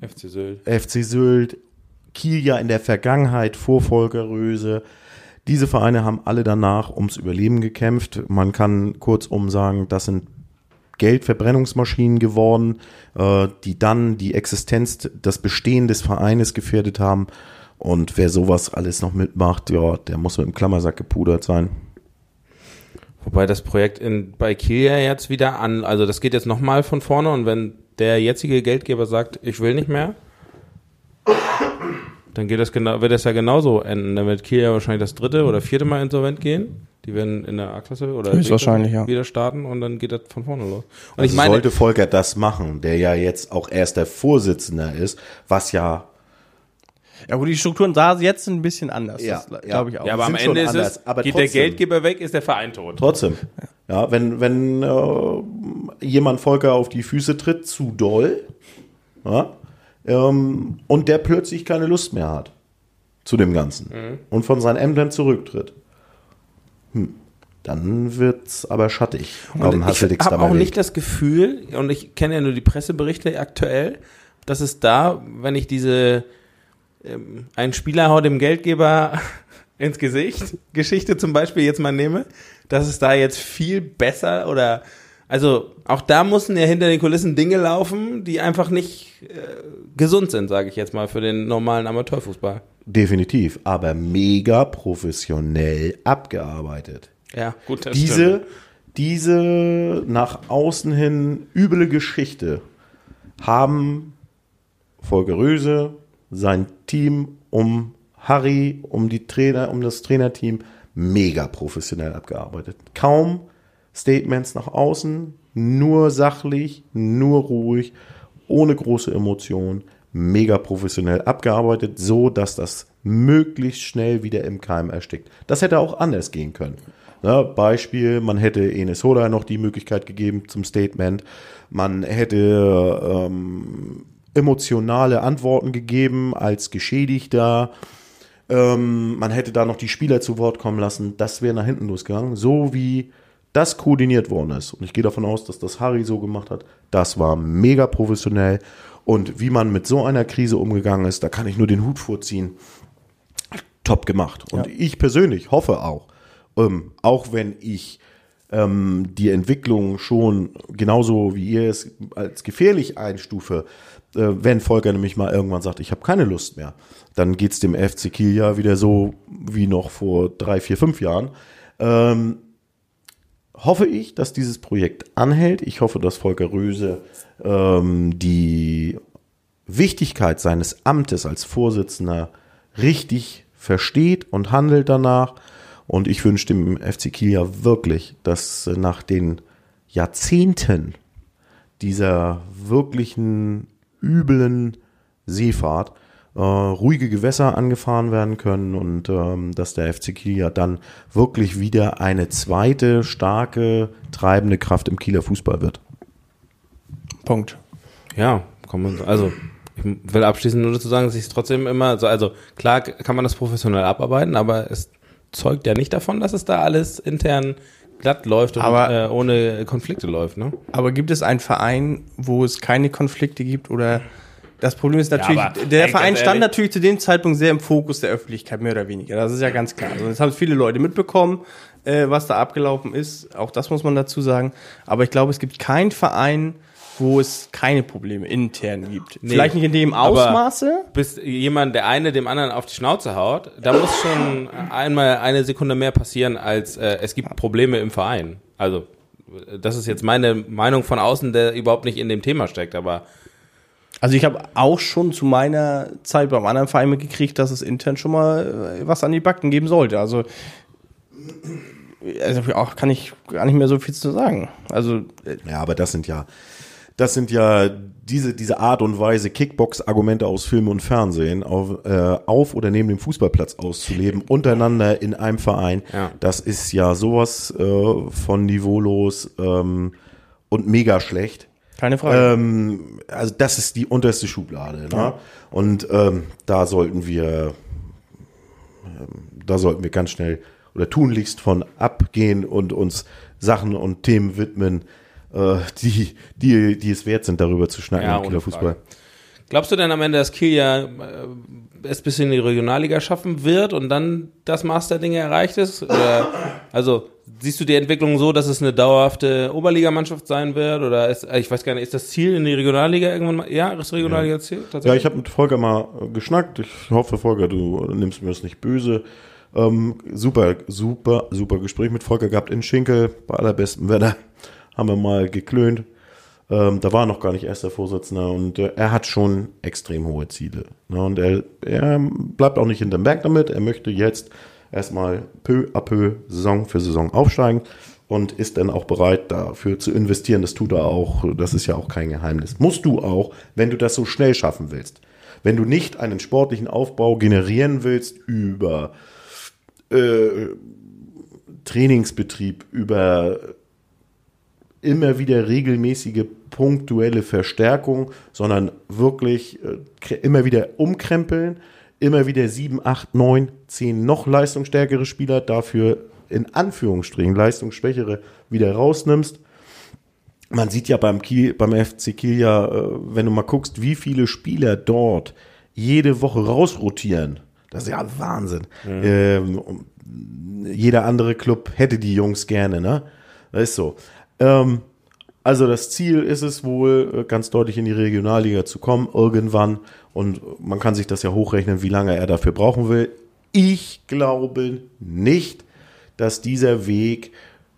FC Sylt. FC Sylt, Kiel ja in der Vergangenheit vor Volker Röse. Diese Vereine haben alle danach ums Überleben gekämpft. Man kann kurzum sagen, das sind Geldverbrennungsmaschinen geworden, äh, die dann die Existenz, das Bestehen des Vereines gefährdet haben. Und wer sowas alles noch mitmacht, ja, der muss mit dem Klammersack gepudert sein. Wobei das Projekt in, bei Kiel ja jetzt wieder an, also das geht jetzt nochmal von vorne und wenn der jetzige Geldgeber sagt, ich will nicht mehr, dann geht das genau, wird das ja genauso enden. Dann wird Kiel ja wahrscheinlich das dritte oder vierte Mal insolvent gehen. Die werden in der A-Klasse oder ja. wieder starten und dann geht das von vorne los. Und Also ich meine, sollte Volker das machen, der ja jetzt auch erst der Vorsitzende ist, was ja Ja, gut, die Strukturen da jetzt ein bisschen anders. Ja, ja. glaube ich auch. ja, aber am Ende ist anders, es, aber geht der trotzdem. Geldgeber weg, ist der Verein tot. Trotzdem. Ja, wenn, wenn äh, jemand Volker auf die Füße tritt, zu doll, ja, ähm, und der plötzlich keine Lust mehr hat zu dem Ganzen und von seinem Emblem zurücktritt, hm, dann wird's aber schattig. Und ich Hasseldickster habe auch Weg. nicht das Gefühl, und ich kenne ja nur die Presseberichte aktuell, dass es da, wenn ich diese ähm, ein Spieler haut dem Geldgeber ins Gesicht Geschichte zum Beispiel jetzt mal nehme, dass es da jetzt viel besser oder also auch da mussten ja hinter den Kulissen Dinge laufen, die einfach nicht äh, gesund sind, sage ich jetzt mal, für den normalen Amateurfußball. Definitiv, aber mega professionell abgearbeitet. Ja, gut, das diese, stimmt. diese nach außen hin üble Geschichte haben Volker Röse, sein Team um Harry, um die Trainer, um das Trainerteam mega professionell abgearbeitet. Kaum Statements nach außen, nur sachlich, nur ruhig, ohne große Emotionen, mega professionell abgearbeitet, so dass das möglichst schnell wieder im Keim erstickt. Das hätte auch anders gehen können. Ne, Beispiel, man hätte Enes Hoda noch die Möglichkeit gegeben zum Statement. Man hätte ähm, emotionale Antworten gegeben als Geschädigter. Ähm, man hätte da noch die Spieler zu Wort kommen lassen. Das wäre nach hinten losgegangen. So wie das koordiniert worden ist. Und ich gehe davon aus, dass das Harry so gemacht hat. Das war mega professionell. Und wie man mit so einer Krise umgegangen ist, da kann ich nur den Hut vorziehen. Top gemacht. Und ich persönlich hoffe auch, ähm, auch wenn ich ähm, die Entwicklung schon genauso wie ihr es als gefährlich einstufe, äh, wenn Volker nämlich mal irgendwann sagt, ich habe keine Lust mehr, dann geht's dem FC Kiel ja wieder so wie noch vor drei, vier, fünf Jahren. Ähm, hoffe ich, dass dieses Projekt anhält. Ich hoffe, dass Volker Röse ähm, die Wichtigkeit seines Amtes als Vorsitzender richtig versteht und handelt danach. Und ich wünsche dem FC Kiel ja wirklich, dass äh, nach den Jahrzehnten dieser wirklichen üblen Seefahrt äh, ruhige Gewässer angefahren werden können und ähm, dass der FC Kiel ja dann wirklich wieder eine zweite starke treibende Kraft im Kieler Fußball wird. Punkt. Ja, kommen wir, also ich will abschließend nur dazu sagen, dass ich es trotzdem immer so, also klar kann man das professionell abarbeiten, aber es zeugt ja nicht davon, dass es da alles intern glatt läuft und Aber- äh, ohne Konflikte läuft, ne? Aber gibt es einen Verein, wo es keine Konflikte gibt oder das Problem ist natürlich, aber, der Verein stand natürlich zu dem Zeitpunkt sehr im Fokus der Öffentlichkeit, mehr oder weniger. Das ist ja ganz klar. Also das haben viele Leute mitbekommen, äh, was da abgelaufen ist. Auch das muss man dazu sagen. Aber ich glaube, es gibt keinen Verein, wo es keine Probleme intern gibt. Vielleicht nicht in dem Ausmaße. Bis jemand, der eine dem anderen auf die Schnauze haut, da muss schon einmal eine Sekunde mehr passieren, als äh, es gibt Probleme im Verein. Also, das ist jetzt meine Meinung von außen, der überhaupt nicht in dem Thema steckt, aber Also ich habe auch schon zu meiner Zeit beim anderen Verein mitgekriegt, dass es intern schon mal äh, was an die Backen geben sollte. Also, also auch kann ich gar nicht mehr so viel zu sagen. Also äh, Ja, aber das sind ja, das sind ja diese, diese Art und Weise, Kickbox-Argumente aus Film und Fernsehen auf, äh, auf oder neben dem Fußballplatz auszuleben, untereinander in einem Verein. Ja. Das ist ja sowas äh, von niveaulos ähm, und mega schlecht. Keine Frage. Ähm, also das ist die unterste Schublade. Ne? Und ähm, da sollten wir, ähm, da sollten wir ganz schnell oder tunlichst von abgehen und uns Sachen und Themen widmen, äh, die, die, die es wert sind, darüber zu schnacken Ja, im ohne Kieler Fußball. Frage. Glaubst du denn am Ende, dass Kiel ja äh, es bis in die Regionalliga schaffen wird und dann das Masterding erreicht ist? Oder, also siehst du die Entwicklung so, dass es eine dauerhafte Oberligamannschaft sein wird? Oder ist, äh, ich weiß gar nicht, ist das Ziel in die Regionalliga irgendwann mal? Ja, ist Regionalliga Ziel? Ja, Tatsächlich? ich habe mit Volker mal äh, geschnackt. Ich hoffe, Volker, du nimmst mir das nicht böse. Ähm, super, super, super Gespräch mit Volker gehabt in Schinkel, bei allerbesten Wetter. Haben wir mal geklönt. Ähm, da war er noch gar nicht erster Vorsitzender und äh, er hat schon extrem hohe Ziele. Ne? Und er, er bleibt auch nicht hinterm Berg damit. Er möchte jetzt erstmal peu à peu Saison für Saison aufsteigen und ist dann auch bereit dafür zu investieren. Das tut er auch. Das ist ja auch kein Geheimnis. Musst du auch, wenn du das so schnell schaffen willst. Wenn du nicht einen sportlichen Aufbau generieren willst über äh, Trainingsbetrieb, über immer wieder regelmäßige punktuelle Verstärkung, sondern wirklich äh, immer wieder umkrempeln, immer wieder sieben, acht, neun, zehn noch leistungsstärkere Spieler, dafür in Anführungsstrichen leistungsschwächere wieder rausnimmst. Man sieht ja beim, Kiel, beim FC Kiel ja, äh, wenn du mal guckst, wie viele Spieler dort jede Woche rausrotieren. Das ist ja Wahnsinn. Ähm, um- jeder andere Club hätte die Jungs gerne, ne? Das ist so. Ähm, also das Ziel ist es wohl, äh, ganz deutlich in die Regionalliga zu kommen, irgendwann. Und man kann sich das ja hochrechnen, wie lange er dafür brauchen will. Ich glaube nicht, dass dieser Weg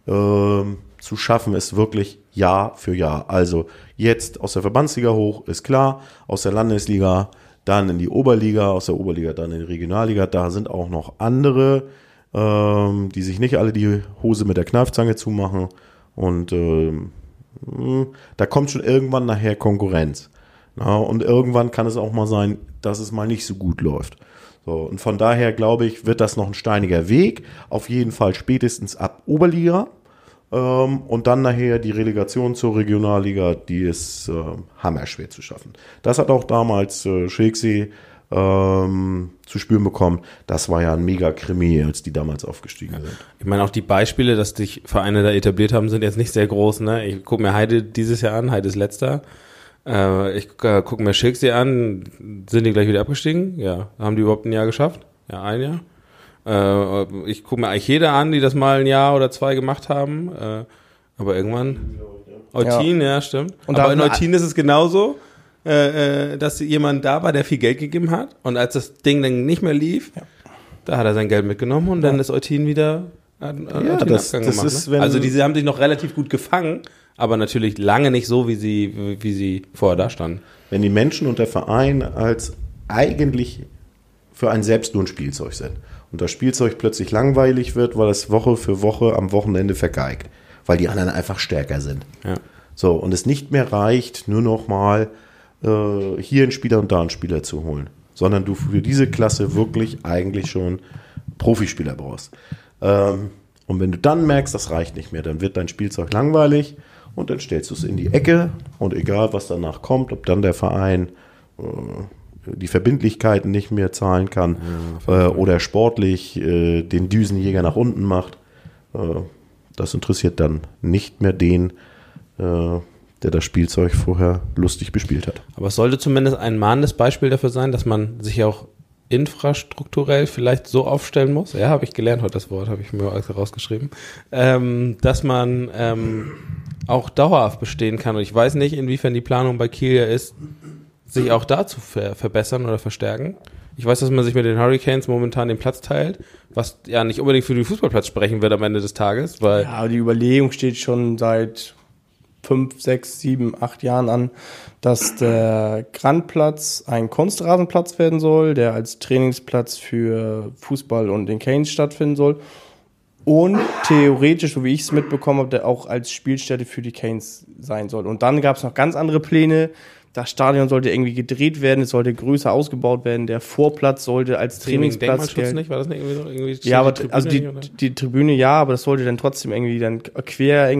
ähm, zu schaffen ist, wirklich Jahr für Jahr. Also jetzt aus der Verbandsliga hoch, ist klar, aus der Landesliga dann in die Oberliga, aus der Oberliga dann in die Regionalliga. Da sind auch noch andere, ähm, die sich nicht alle die Hose mit der Kneifzange zumachen. Und mh, da kommt schon irgendwann nachher Konkurrenz. Na, und irgendwann kann es auch mal sein, dass es mal nicht so gut läuft. So, und von daher glaube ich, wird das noch ein steiniger Weg. Auf jeden Fall spätestens ab Oberliga. Ähm, und dann nachher die Relegation zur Regionalliga, die ist äh, hammerschwer zu schaffen. Das hat auch damals äh, Schilksee ähm, zu spüren bekommen. Das war ja ein mega Krimi, als die damals aufgestiegen sind. Ich meine, auch die Beispiele, dass sich Vereine da etabliert haben, sind jetzt nicht sehr groß. Ne? Ich gucke mir Heide dieses Jahr an, Heide ist letzter. Äh, ich äh, gucke mir Schilksee an, sind die gleich wieder abgestiegen? Ja. Haben die überhaupt ein Jahr geschafft? Ja, ein Jahr. Äh, ich gucke mir eigentlich jeder an, die das mal ein Jahr oder zwei gemacht haben. Äh, aber irgendwann. Eutin, ja, stimmt. Und aber in Eutin ist es genauso, äh, äh, dass jemand da war, der viel Geld gegeben hat. Und als das Ding dann nicht mehr lief, da hat er sein Geld mitgenommen und dann ist Eutin wieder hat, hat Ja, das- das gemacht, ist, ne? Also diese haben sich noch relativ gut gefangen, aber natürlich lange nicht so, wie sie, wie sie vorher da standen. Wenn die Menschen und der Verein als eigentlich für ein selbst nur ein Spielzeug sind und das Spielzeug plötzlich langweilig wird, weil es Woche für Woche am Wochenende vergeigt, weil die anderen einfach stärker sind. Ja. So, und es nicht mehr reicht, nur noch mal äh, hier einen Spieler und da einen Spieler zu holen. sondern du für diese Klasse wirklich eigentlich schon Profispieler brauchst. Ähm, und wenn du dann merkst, das reicht nicht mehr, dann wird dein Spielzeug langweilig und dann stellst du es in die Ecke und egal, was danach kommt, ob dann der Verein äh, die Verbindlichkeiten nicht mehr zahlen kann ja, äh, oder sportlich äh, den Düsenjäger nach unten macht, äh, das interessiert dann nicht mehr den, äh, der das Spielzeug vorher lustig bespielt hat. Aber es sollte zumindest ein mahnendes Beispiel dafür sein, dass man sich auch infrastrukturell vielleicht so aufstellen muss, ja, habe ich gelernt heute das Wort, habe ich mir rausgeschrieben, ähm, dass man ähm, auch dauerhaft bestehen kann. Und ich weiß nicht, inwiefern die Planung bei Kiel ja ist, sich auch da zu ver verbessern oder verstärken. Ich weiß, dass man sich mit den Hurricanes momentan den Platz teilt, was ja nicht unbedingt für den Fußballplatz sprechen wird am Ende des Tages, weil. Ja, die Überlegung steht schon seit fünf, sechs, sieben, acht Jahren an, dass der Grandplatz ein Kunstrasenplatz werden soll, der als Trainingsplatz für Fußball und den Canes stattfinden soll. Und theoretisch, so wie ich es mitbekommen habe, der auch als Spielstätte für die Canes sein soll. Und dann gab es noch ganz andere Pläne, das Stadion sollte irgendwie gedreht werden, es sollte größer ausgebaut werden, der Vorplatz sollte als Trainingsplatz gelten. nicht, war das nicht irgendwie so irgendwie Ja, aber die also die, die Tribüne ja, aber das sollte dann trotzdem irgendwie dann quer,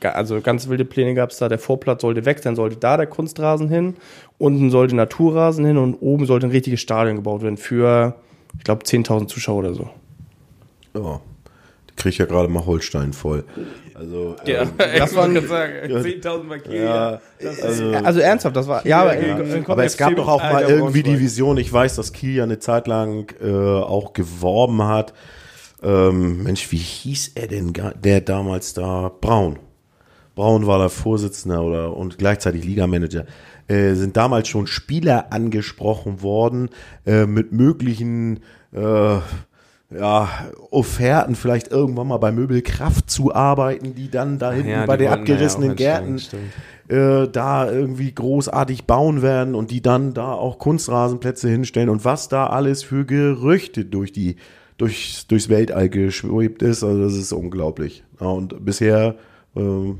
also ganz wilde Pläne gab es da, der Vorplatz sollte weg, dann sollte da der Kunstrasen hin, unten sollte Naturrasen hin und oben sollte ein richtiges Stadion gebaut werden für, ich glaube, 10.000 Zuschauer oder so. Ja, kriege ich ja gerade mal Holstein voll. Also, ja, ähm, das waren 10.000 Markier. Ja, also, also, ernsthaft, das war. Ja, aber, ja. aber es gab doch auch mal irgendwie die Vision. Ich weiß, dass Kiel ja eine Zeit lang äh, auch geworben hat. Ähm, Mensch, wie hieß er denn, der damals da? Braun. Braun war der Vorsitzender oder und gleichzeitig Ligamanager. Äh, sind damals schon Spieler angesprochen worden äh, mit möglichen äh, ja, Offerten vielleicht irgendwann mal bei Möbelkraft zu arbeiten, die dann da hinten ja, bei den abgerissenen ja Gärten äh, da irgendwie großartig bauen werden und die dann da auch Kunstrasenplätze hinstellen und was da alles für Gerüchte durch die durchs, durchs Weltall geschwebt ist, also das ist unglaublich. Ja, und bisher äh,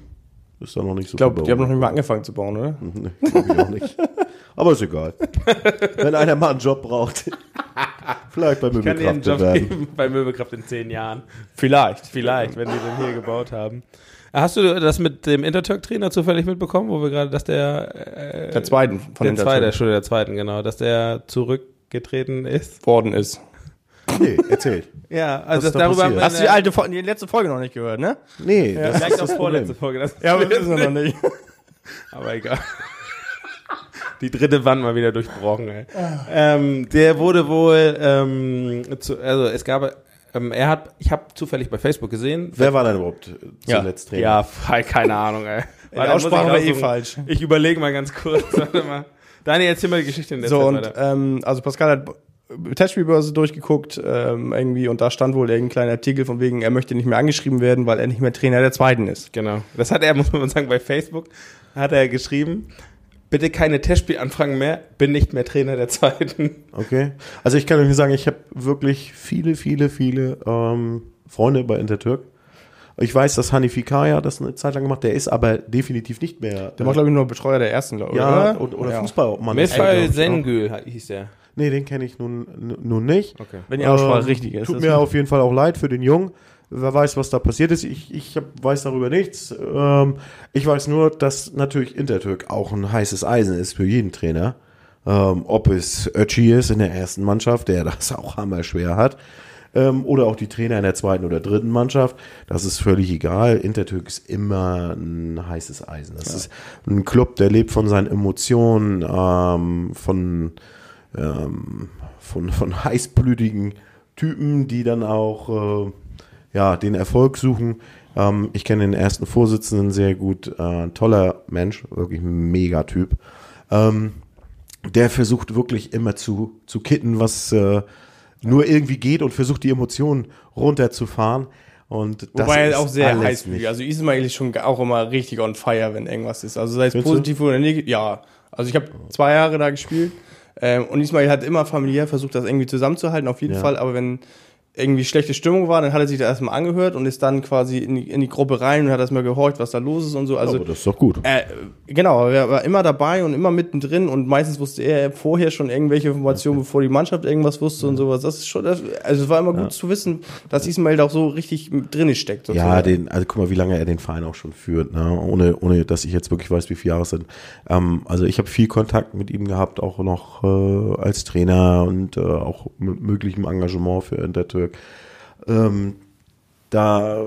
ist da noch nicht so Ich glaube, die haben noch nicht mal angefangen zu bauen, oder? nee, glaube ich auch nicht. Aber ist egal. Wenn einer mal einen Job braucht. Vielleicht bei Möbelkraft. Kann Job werden. geben bei Möbelkraft in zehn Jahren. Vielleicht. Vielleicht, wenn die den hier gebaut haben. Hast du das mit dem Interturk-Trainer zufällig mitbekommen, wo wir gerade, dass der äh, der zweiten von der zweite, Entschuldigung, der zweiten, genau, dass der zurückgetreten ist? Worden ist. Nee, erzählt. ja, also das darüber haben wir Hast du die alte die letzte Folge noch nicht gehört, ne? Nee, ja. das Vielleicht ist das vorletzte Folge. Das ja, aber wissen wir noch nicht. aber egal die dritte Wand mal wieder durchbrochen. Ey. Ähm, der wurde wohl, ähm, zu, also es gab, ähm, er hat, ich habe zufällig bei Facebook gesehen. Wer war denn überhaupt zuletzt Trainer? Ja, keine Ahnung. Ey. Weil Die Aussprache war eh falsch. Ich überlege mal ganz kurz. Warte mal. Daniel, erzähl mal die Geschichte in der so, Zeit und, ähm, also Pascal hat Testspielbörse durchgeguckt ähm, irgendwie und da stand wohl irgendein kleiner Artikel von wegen, er möchte nicht mehr angeschrieben werden, weil er nicht mehr Trainer der Zweiten ist. Genau. Das hat er, muss man sagen, bei Facebook hat er geschrieben bitte keine Testspielanfragen mehr, bin nicht mehr Trainer der zweiten. Okay. Also ich kann euch sagen, ich habe wirklich viele, viele, viele ähm, Freunde bei Intertürk. Ich weiß, dass Hani Fikaya das eine Zeit lang gemacht, der ist aber definitiv nicht mehr. Der war, glaube ich, nur Betreuer der ersten, glaube ich. Ja, oder, oder ja. Fußballmann. Mesfal Sengül hieß der. Nee, den kenne ich nun, nun nicht. Okay. Wenn die Aussprache ähm, richtig ist. Tut mir auf jeden Fall auch leid für den Jungen. Wer weiß, was da passiert ist. Ich, ich hab, weiß darüber nichts. Ähm, ich weiß nur, dass natürlich Intertürk auch ein heißes Eisen ist für jeden Trainer. Ähm, ob es Ötchi ist in der ersten Mannschaft, der das auch hammer schwer hat. Ähm, oder auch die Trainer in der zweiten oder dritten Mannschaft. Das ist völlig egal. Intertürk ist immer ein heißes Eisen. Das ja. ist ein Club, der lebt von seinen Emotionen, ähm, von, ähm, von, von heißblütigen Typen, die dann auch äh, ja, den Erfolg suchen. Ähm, ich kenne den ersten Vorsitzenden sehr gut, äh, toller Mensch, wirklich ein Megatyp. Ähm, der versucht wirklich immer zu, zu kitten, was äh, nur irgendwie geht und versucht die Emotionen runterzufahren. Und das Wobei er auch sehr heiß nicht. Also Ismail ist schon auch immer richtig on fire, wenn irgendwas ist. Also sei es Findest positiv du? oder negativ. Ja, also ich habe zwei Jahre da gespielt ähm, und Ismail hat immer familiär versucht, das irgendwie zusammenzuhalten, auf jeden ja. Fall. Aber wenn irgendwie schlechte Stimmung war, dann hat er sich das erstmal angehört und ist dann quasi in die, in die Gruppe rein und hat erstmal gehorcht, was da los ist und so. Also, aber das ist doch gut. Äh, genau, er war immer dabei und immer mittendrin und meistens wusste er vorher schon irgendwelche Informationen, bevor die Mannschaft irgendwas wusste und sowas. Das ist schon, das, also es war immer gut ja. zu wissen, dass Ismail auch so richtig drin steckt. Sozusagen. Ja, den, also guck mal, wie lange er den Verein auch schon führt, ne? ohne, ohne dass ich jetzt wirklich weiß, wie viele Jahre es sind. Ähm, also ich habe viel Kontakt mit ihm gehabt, auch noch äh, als Trainer und äh, auch mit möglichem Engagement für Intertürk. Ähm, da,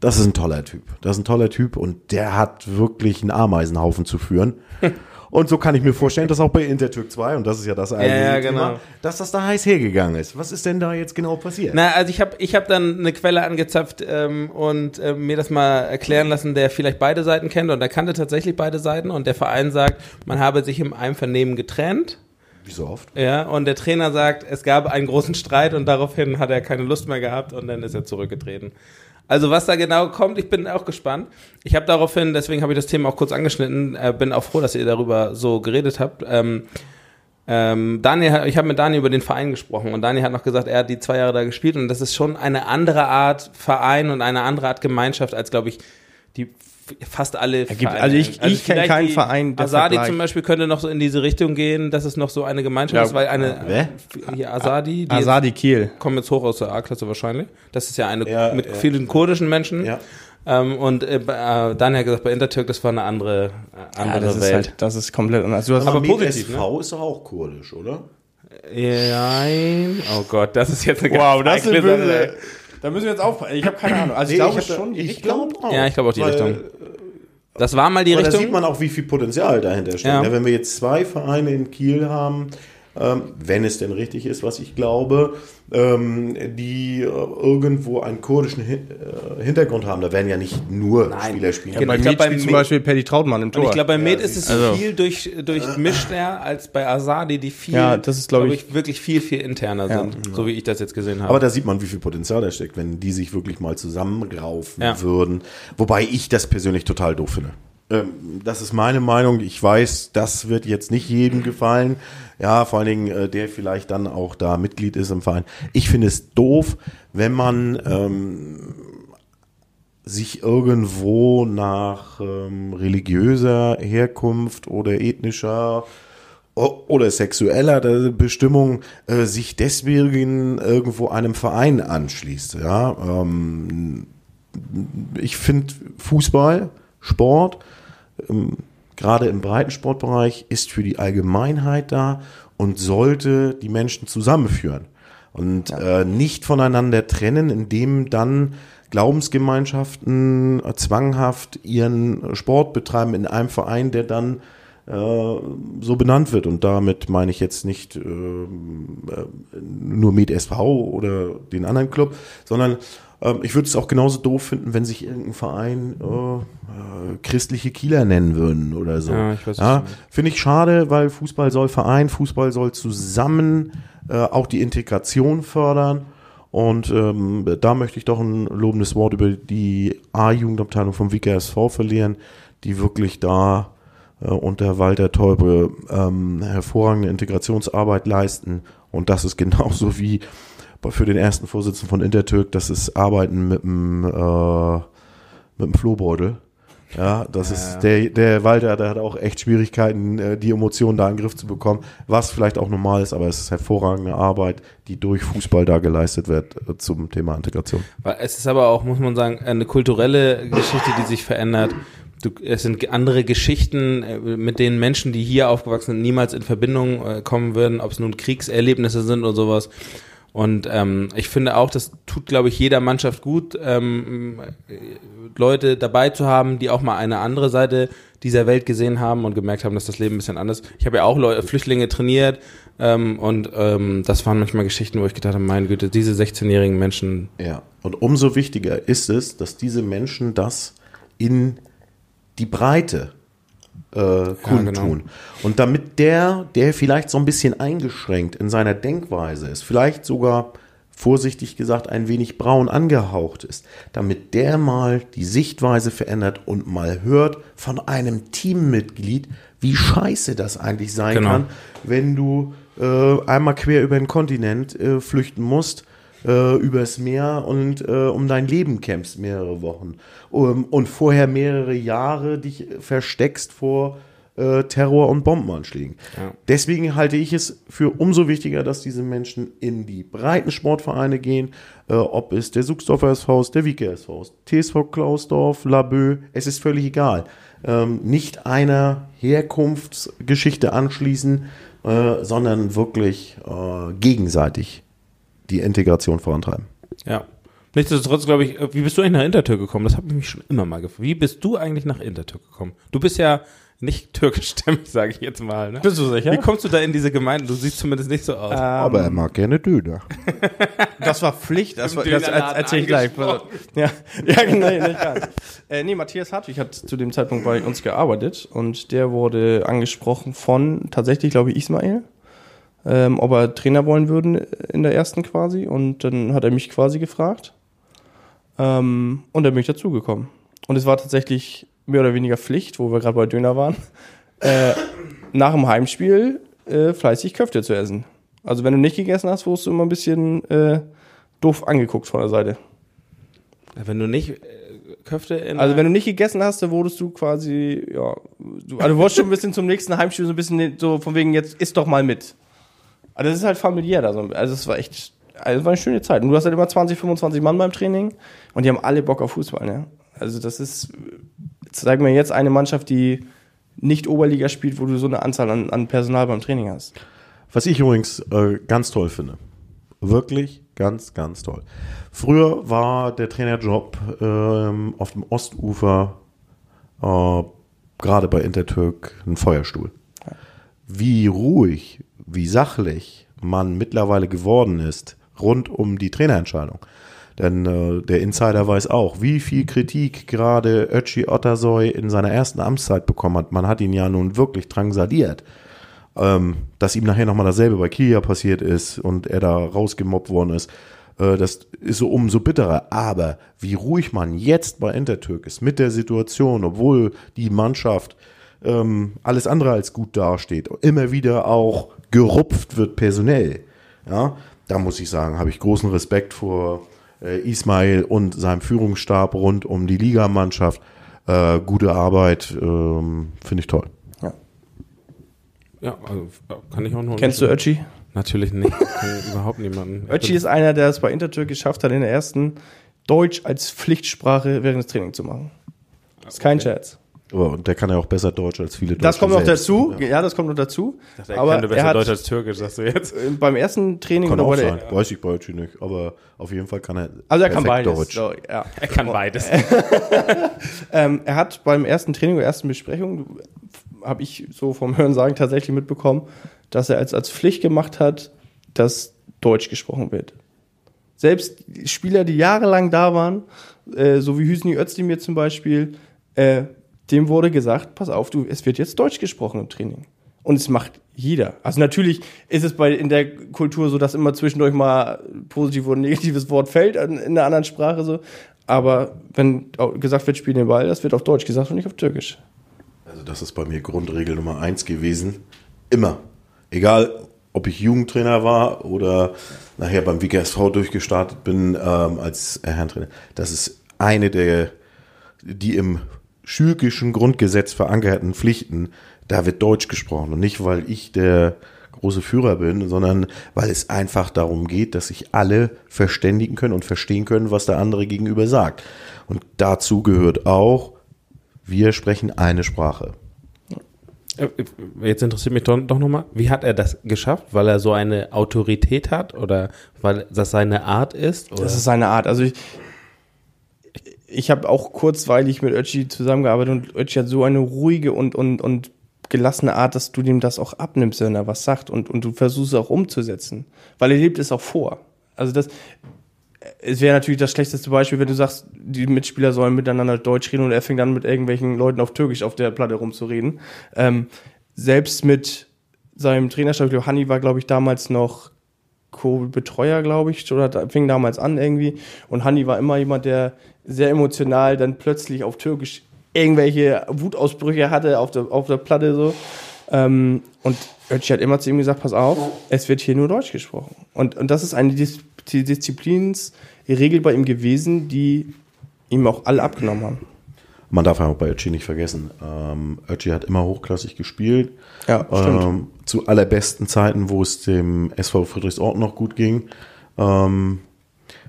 das ist ein toller Typ. Das ist ein toller Typ und der hat wirklich einen Ameisenhaufen zu führen. Und so kann ich mir vorstellen, dass auch bei Intertürk 2, und das ist ja das eigentliche ja, genau. Thema, dass das da heiß hergegangen ist. Was ist denn da jetzt genau passiert? Na, also ich habe ich hab dann eine Quelle angezapft ähm, und äh, mir das mal erklären lassen, der vielleicht beide Seiten kennt und der kannte tatsächlich beide Seiten und der Verein sagt, man habe sich im Einvernehmen getrennt wie so oft. Ja, und der Trainer sagt, es gab einen großen Streit und daraufhin hat er keine Lust mehr gehabt und dann ist er zurückgetreten. Also was da genau kommt, ich bin auch gespannt. Ich habe daraufhin, deswegen habe ich das Thema auch kurz angeschnitten, äh, bin auch froh, dass ihr darüber so geredet habt. Ähm, ähm, Daniel, ich habe mit Daniel über den Verein gesprochen und Daniel hat noch gesagt, er hat die zwei Jahre da gespielt und das ist schon eine andere Art Verein und eine andere Art Gemeinschaft als, glaube ich, die fast alle Vereine. Also ich, also ich kenne keinen Verein, der Asadi zum Beispiel könnte noch so in diese Richtung gehen, dass es noch so eine Gemeinschaft ja, ist, weil eine wer? hier Asadi, die Asadi Kiel kommen jetzt hoch aus der A-Klasse wahrscheinlich. Das ist ja eine ja, mit ja. vielen kurdischen Menschen. Ja. Ähm, und äh, äh, Daniel hat gesagt, bei Intertürk, das war eine andere, äh, andere ja, das Welt. Ist halt, das ist komplett anders. Du hast aber, aber positiv, SV ne? ist doch auch kurdisch, oder? Nein. Oh Gott, das ist jetzt eine wow, ganz das ist böse. Da müssen wir jetzt aufpassen. Ich habe keine Ahnung. Also nee, ich glaube schon. Ich glaube auch. Ja, ich glaube auch die weil, Richtung. Das war mal die Richtung. Da sieht man auch, wie viel Potenzial dahinter steckt. Ja. Ja, wenn wir jetzt zwei Vereine in Kiel haben, ähm, wenn es denn richtig ist, was ich glaube, ähm, die äh, irgendwo einen kurdischen äh, Hintergrund haben. Da werden ja nicht nur Nein. Spieler spielen. Ja, genau, bei Med spielt zum Beispiel Paddy Trautmann im Tor. Und ich glaube, bei Med ist es also. viel durch, durchmischter als bei Asadi, die viel, ja, das ist, glaube ich, ich, wirklich viel, viel interner ja. sind, so wie ich das jetzt gesehen habe. Aber da sieht man, wie viel Potenzial da steckt, wenn die sich wirklich mal zusammenraufen würden. Wobei ich das persönlich total doof finde. Ähm, das ist meine Meinung. Ich weiß, das wird jetzt nicht jedem gefallen. Ja, vor allen Dingen, äh, der vielleicht dann auch da Mitglied ist im Verein. Ich finde es doof, wenn man ähm, sich irgendwo nach ähm, religiöser Herkunft oder ethnischer oder sexueller Bestimmung äh, sich deswegen irgendwo einem Verein anschließt. Ja, ähm, ich finde Fußball, Sport ähm, gerade im Breitensportbereich ist für die Allgemeinheit da und sollte die Menschen zusammenführen und äh, nicht voneinander trennen, indem dann Glaubensgemeinschaften äh, zwanghaft ihren Sport betreiben in einem Verein, der dann äh, so benannt wird. Und damit meine ich jetzt nicht äh, äh nur Med SV oder den anderen Club, sondern ähm, ich würde es auch genauso doof finden, wenn sich irgendein Verein äh, äh, christliche Kieler nennen würden oder so. Ja, ich weiß ja, Finde ich schade, weil Fußball soll Verein, Fußball soll zusammen äh, auch die Integration fördern. Und ähm, da möchte ich doch ein lobendes Wort über die A-Jugendabteilung vom WKSV verlieren, die wirklich da äh, unter Walter Teube ähm, hervorragende Integrationsarbeit leisten. Und das ist genauso wie für den ersten Vorsitzenden von Intertürk, das ist Arbeiten mit dem, äh, mit dem Flohbeutel. Ja, das ja, ist der, der Walter, der hat auch echt Schwierigkeiten, äh, die Emotionen da in den Griff zu bekommen, was vielleicht auch normal ist, aber es ist hervorragende Arbeit, die durch Fußball da geleistet wird äh, zum Thema Integration. Es ist aber auch, muss man sagen, eine kulturelle Geschichte, die sich verändert. Du, es sind andere Geschichten, äh, mit denen Menschen, die hier aufgewachsen sind, niemals in Verbindung kommen würden, ob es nun Kriegserlebnisse sind oder sowas. Und ähm, ich finde auch, das tut, glaube ich, jeder Mannschaft gut, ähm, Leute dabei zu haben, die auch mal eine andere Seite dieser Welt gesehen haben und gemerkt haben, dass das Leben ein bisschen anders ist. Ich habe ja auch Leute, Flüchtlinge trainiert ähm, und ähm, das waren manchmal Geschichten, wo ich gedacht habe, meine Güte, diese 16-jährigen Menschen. Ja, und umso wichtiger ist es, dass diese Menschen das in die Breite äh, kundtun. Ja, genau. Und damit der, der vielleicht so ein bisschen eingeschränkt in seiner Denkweise ist, vielleicht sogar vorsichtig gesagt ein wenig braun angehaucht ist, damit der mal die Sichtweise verändert und mal hört von einem Teammitglied, wie scheiße das eigentlich sein genau. kann, wenn du äh, einmal quer über den Kontinent äh, flüchten musst äh, übers Meer und äh, um dein Leben kämpfst mehrere Wochen um, und vorher mehrere Jahre dich versteckst vor äh, Terror und Bombenanschlägen. Ja. Deswegen halte ich es für umso wichtiger, dass diese Menschen in die breiten Sportvereine gehen, äh, ob es der Suchsdorfer SV ist, der Wieke SV ist, TSV Klausdorf, Labö, es ist völlig egal. Ähm, nicht einer Herkunftsgeschichte anschließen, äh, sondern wirklich äh, gegenseitig die Integration vorantreiben. Ja. Nichtsdestotrotz glaube ich, wie bist du eigentlich nach Intertür gekommen? Das habe ich mich schon immer mal gefragt. Wie bist du eigentlich nach Intertür gekommen? Du bist ja nicht türkischstämmig, sage ich jetzt mal. Ne? Bist du sicher? Wie kommst du da in diese Gemeinde? Du siehst zumindest nicht so aus. Ähm, Aber er mag gerne Döner. das war Pflicht, das, war, das erzähl ich gleich. Ja, ja genau, nicht ganz. Äh, nee, Matthias Hartwig hat zu dem Zeitpunkt bei uns gearbeitet und der wurde angesprochen von tatsächlich, glaube ich, Ismail. Ähm, ob er Trainer wollen würden in der ersten quasi. Und dann hat er mich quasi gefragt. Ähm, und dann bin ich dazugekommen. Und es war tatsächlich mehr oder weniger Pflicht, wo wir gerade bei Döner waren, äh, nach dem Heimspiel äh, fleißig Köfte zu essen. Also wenn du nicht gegessen hast, wurdest du immer ein bisschen äh, doof angeguckt von der Seite. Wenn du nicht äh, Köfte in Also wenn du nicht gegessen hast, dann wurdest du quasi, ja, du, also du wurdest schon ein bisschen zum nächsten Heimspiel so ein bisschen so von wegen, jetzt isst doch mal mit. Also das ist halt familiär da so. Also es war echt, also es war eine schöne Zeit. Und du hast halt immer 20, 25 Mann beim Training und die haben alle Bock auf Fußball, ne? Also das ist, zeig mir jetzt eine Mannschaft, die nicht Oberliga spielt, wo du so eine Anzahl an, an Personal beim Training hast. Was ich übrigens äh, ganz toll finde. Wirklich ganz, ganz toll. Früher war der Trainerjob ähm, auf dem Ostufer, äh, gerade bei Intertürk, ein Feuerstuhl. Wie ruhig, wie sachlich man mittlerweile geworden ist rund um die Trainerentscheidung. Denn äh, der Insider weiß auch, wie viel Kritik gerade Ötchi Ottersoy in seiner ersten Amtszeit bekommen hat. Man hat ihn ja nun wirklich drangsaliert. Ähm, dass ihm nachher nochmal dasselbe bei Kilia passiert ist und er da rausgemobbt worden ist, äh, das ist so umso bitterer. Aber wie ruhig man jetzt bei Intertürk ist mit der Situation, obwohl die Mannschaft ähm, alles andere als gut dasteht, immer wieder auch gerupft wird personell. Ja, da muss ich sagen, habe ich großen Respekt vor äh, Ismail und seinem Führungsstab rund um die Ligamannschaft. Äh, gute Arbeit, ähm, finde ich toll. Ja. Ja, also kann ich auch noch. Kennst du Ötchi? Natürlich nicht. überhaupt niemanden. Ötchi ist einer, der es bei Intertürk geschafft hat, in der ersten Deutsch als Pflichtsprache während des Trainings zu machen. Das ist kein okay. Scherz. Oh, und der kann ja auch besser Deutsch als viele Deutsche. Das kommt noch dazu. Ja. ja. das kommt noch dazu. Dachte, er aber besser er hat, Deutsch als Türkisch, sagst du jetzt. Äh, beim ersten Training kann oder auch sein. Weiß ich bei Deutsch nicht, aber auf jeden Fall kann er. Also er kann beides. Deutsch. So, ja. Er kann beides. ähm, er hat beim ersten Training oder ersten Besprechung, habe ich so vom Hören sagen tatsächlich mitbekommen, dass er als, als Pflicht gemacht hat, dass Deutsch gesprochen wird. Selbst Spieler, die jahrelang da waren, äh, so wie Hüsni Özdemir zum Beispiel, äh, dem wurde gesagt, pass auf, du, es wird jetzt Deutsch gesprochen im Training. Und es macht jeder. Also natürlich ist es bei in der Kultur so, dass immer zwischendurch mal positiv oder negatives Wort fällt in, in einer anderen Sprache so. Aber wenn gesagt wird, spiel den Ball, das wird auf Deutsch gesagt und nicht auf Türkisch. Also das ist bei mir Grundregel Nummer eins gewesen. Immer. Egal, ob ich Jugendtrainer war oder nachher beim WGSV durchgestartet bin ähm, als Herrentrainer. Das ist eine der, die im schülkischen Grundgesetz verankerten Pflichten, da wird Deutsch gesprochen. Und nicht, weil ich der große Führer bin, sondern weil es einfach darum geht, dass sich alle verständigen können und verstehen können, was der andere gegenüber sagt. Und dazu gehört auch, wir sprechen eine Sprache. Äh, jetzt interessiert mich doch, doch nochmal, wie hat er das geschafft? Weil er so eine Autorität hat oder weil das seine Art ist? Oder? Das ist seine Art. Also ich, ich habe auch kurzweilig mit Ötchi zusammengearbeitet und Ötchi hat so eine ruhige und, und, und gelassene Art, dass du dem das auch abnimmst, wenn er was sagt und, und du versuchst es auch umzusetzen. Weil er lebt es auch vor. Also das, es wäre natürlich das schlechteste Beispiel, wenn du sagst, die Mitspieler sollen miteinander Deutsch reden und er fängt dann mit irgendwelchen Leuten auf Türkisch auf der Platte rumzureden. Ähm, selbst mit seinem Trainerstab, Hanni war, glaube ich, damals noch Co-Betreuer, glaube ich, oder fing damals an irgendwie. Und Hanni war immer jemand, der sehr emotional dann plötzlich auf Türkisch irgendwelche Wutausbrüche hatte auf der, auf der Platte so. Ähm, und Ötchi hat immer zu ihm gesagt, pass auf, es wird hier nur Deutsch gesprochen. Und, und das ist eine Dis Disziplinsregel bei ihm gewesen, die ihm auch alle abgenommen haben. Man darf auch bei Ötchi nicht vergessen, ähm, Ötchi hat immer hochklassig gespielt. Ja, stimmt. Ähm, zu allerbesten Zeiten, wo es dem SV Friedrichsort noch gut ging. Ähm,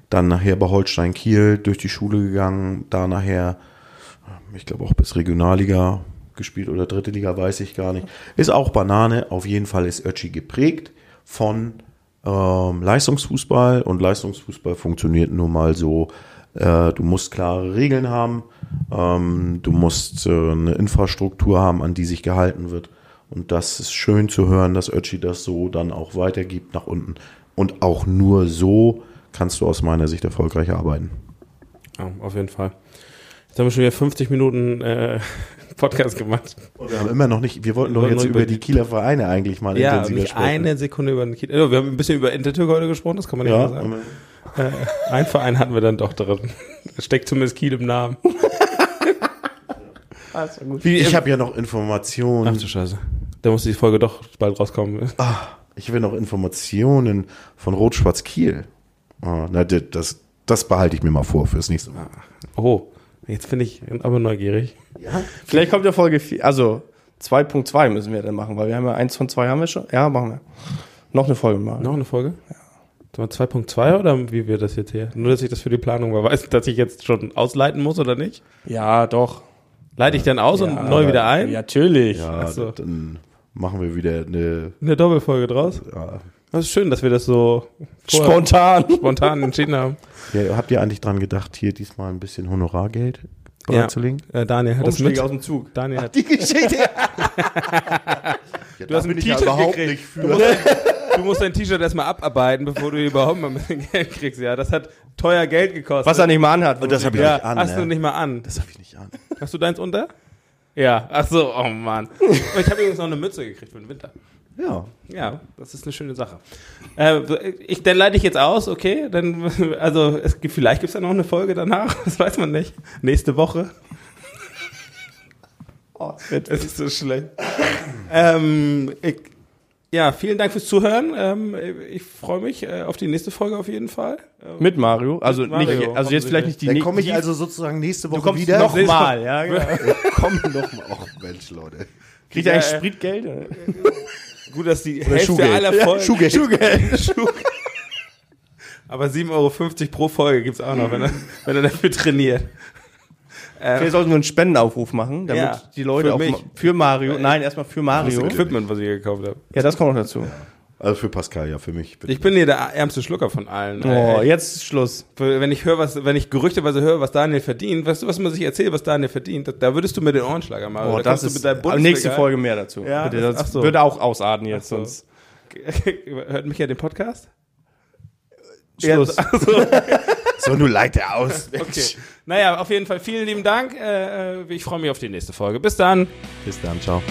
dann nachher bei Holstein Kiel durch die Schule gegangen, da nachher, ich glaube auch bis Regionalliga gespielt oder dritte Liga, weiß ich gar nicht. Ist auch Banane, auf jeden Fall ist Ötchi geprägt von ähm, Leistungsfußball und Leistungsfußball funktioniert nun mal so, äh, du musst klare Regeln haben, ähm, du musst äh, eine Infrastruktur haben, an die sich gehalten wird. Und das ist schön zu hören, dass Ötchi das so dann auch weitergibt nach unten. Und auch nur so kannst du aus meiner Sicht erfolgreich arbeiten. Ja, auf jeden Fall. Jetzt haben wir schon wieder 50 Minuten äh, Podcast gemacht. Und wir haben immer noch nicht, wir wollten doch Wir jetzt über die Kieler Vereine eigentlich mal Ja, intensiver nicht sprechen. eine Sekunde über den Kiel. Oh, wir haben ein bisschen über Intertürk heute gesprochen, das kann man nicht ja, mal sagen. Äh, ein Verein hatten wir dann doch drin. Da steckt zumindest Kiel im Namen. Wie, ich habe ja noch Informationen. Ach du Scheiße. Da muss die Folge doch bald rauskommen. Ah, ich will noch Informationen von Rot-Schwarz Kiel. Ah, na, das- das, behalte ich mir mal vor fürs nächste Mal. Oh, jetzt bin ich aber neugierig. Vielleicht kommt ja Folge 4, also 2.2 müssen wir dann machen, weil wir haben ja eins von zwei haben wir schon. Ja, machen wir. Noch eine Folge machen. Noch eine Folge? Ja. 2.2 oder wie wird das jetzt hier? Nur, dass ich das für die Planung mal weiß, dass ich jetzt schon ausleiten muss oder nicht? Ja, doch. Leite ich dann aus Ja, und neu wieder ein? Ja, natürlich. Ja, Ach so. dann machen wir wieder eine. Eine Doppelfolge draus? Ja. Das ist schön, dass wir das so Spontan. spontan entschieden haben. Ja, habt ihr eigentlich dran gedacht, hier diesmal ein bisschen Honorargeld Ja. bereitzulegen? Äh, Daniel hat das Umstieg mit. aus dem Zug. Daniel hat, Die Geschichte. du hast ein bin ich ja T-Shirt überhaupt gekriegt. nicht für. Du musst, dein T-Shirt erstmal abarbeiten, bevor du überhaupt mal ein bisschen Geld kriegst. Ja, das hat teuer Geld gekostet. Was er nicht mal anhat. Und das hab ich ja, nicht an, hast ne? du nicht mal an. Das habe ich nicht an. Hast du deins unter? Ja. Ach so, oh Mann. Aber ich habe übrigens noch eine Mütze gekriegt für den Winter. Ja. Ja, das ist eine schöne Sache. Äh, ich, dann leite ich jetzt aus, okay? Dann, also es, gibt- vielleicht gibt es ja noch eine Folge danach, das weiß man nicht. Nächste Woche. Oh, das ist so schlecht. ähm, ich, ja, vielen Dank fürs Zuhören. Ähm, ich freue mich äh, auf die nächste Folge auf jeden Fall. Ähm, Mit Mario. Also, Mit Mario, nicht, also jetzt vielleicht nicht die Dann komme ich also sozusagen nächste Woche Du kommst wieder. nochmal, ja, genau. Komm noch mal. Och, Mensch, Leute. Kriegt er eigentlich Ja, äh, Spritgeld? oder? gut, dass die Hälfte Schuhgeld. aller Ja, Folgen. Schuhgeld. Schuhgeld. Aber 7,50 Euro pro Folge gibt's auch noch, wenn er, wenn er dafür trainiert. Vielleicht sollten wir einen Spendenaufruf machen, damit Ja, die Leute für auch mich. für Mario, nein, erstmal für Das Mario. Equipment, was ich hier gekauft habe. Ja, das kommt noch dazu. Also für Pascal, ja, für mich. bitte. Ich bin hier der ärmste Schlucker von allen. Oh, Äh, jetzt ist Schluss. wenn ich höre, was, wenn ich gerüchteweise höre, was Daniel verdient, weißt du, was man sich erzählt, was Daniel verdient, da, da würdest du mir den Ohrenschlager machen. Oh, Da das kommst du ist mit deinem aber Bundesliga- nächste Folge mehr dazu. Ja, Bitte, das- das so. würde auch ausarten jetzt so. sonst. Hört mich ja den Podcast? Schluss. Ja, also, So, du leite aus. okay. Naja, auf jeden Fall vielen lieben Dank. Äh, äh, ich freue mich auf die nächste Folge. Bis dann. Bis dann, ciao.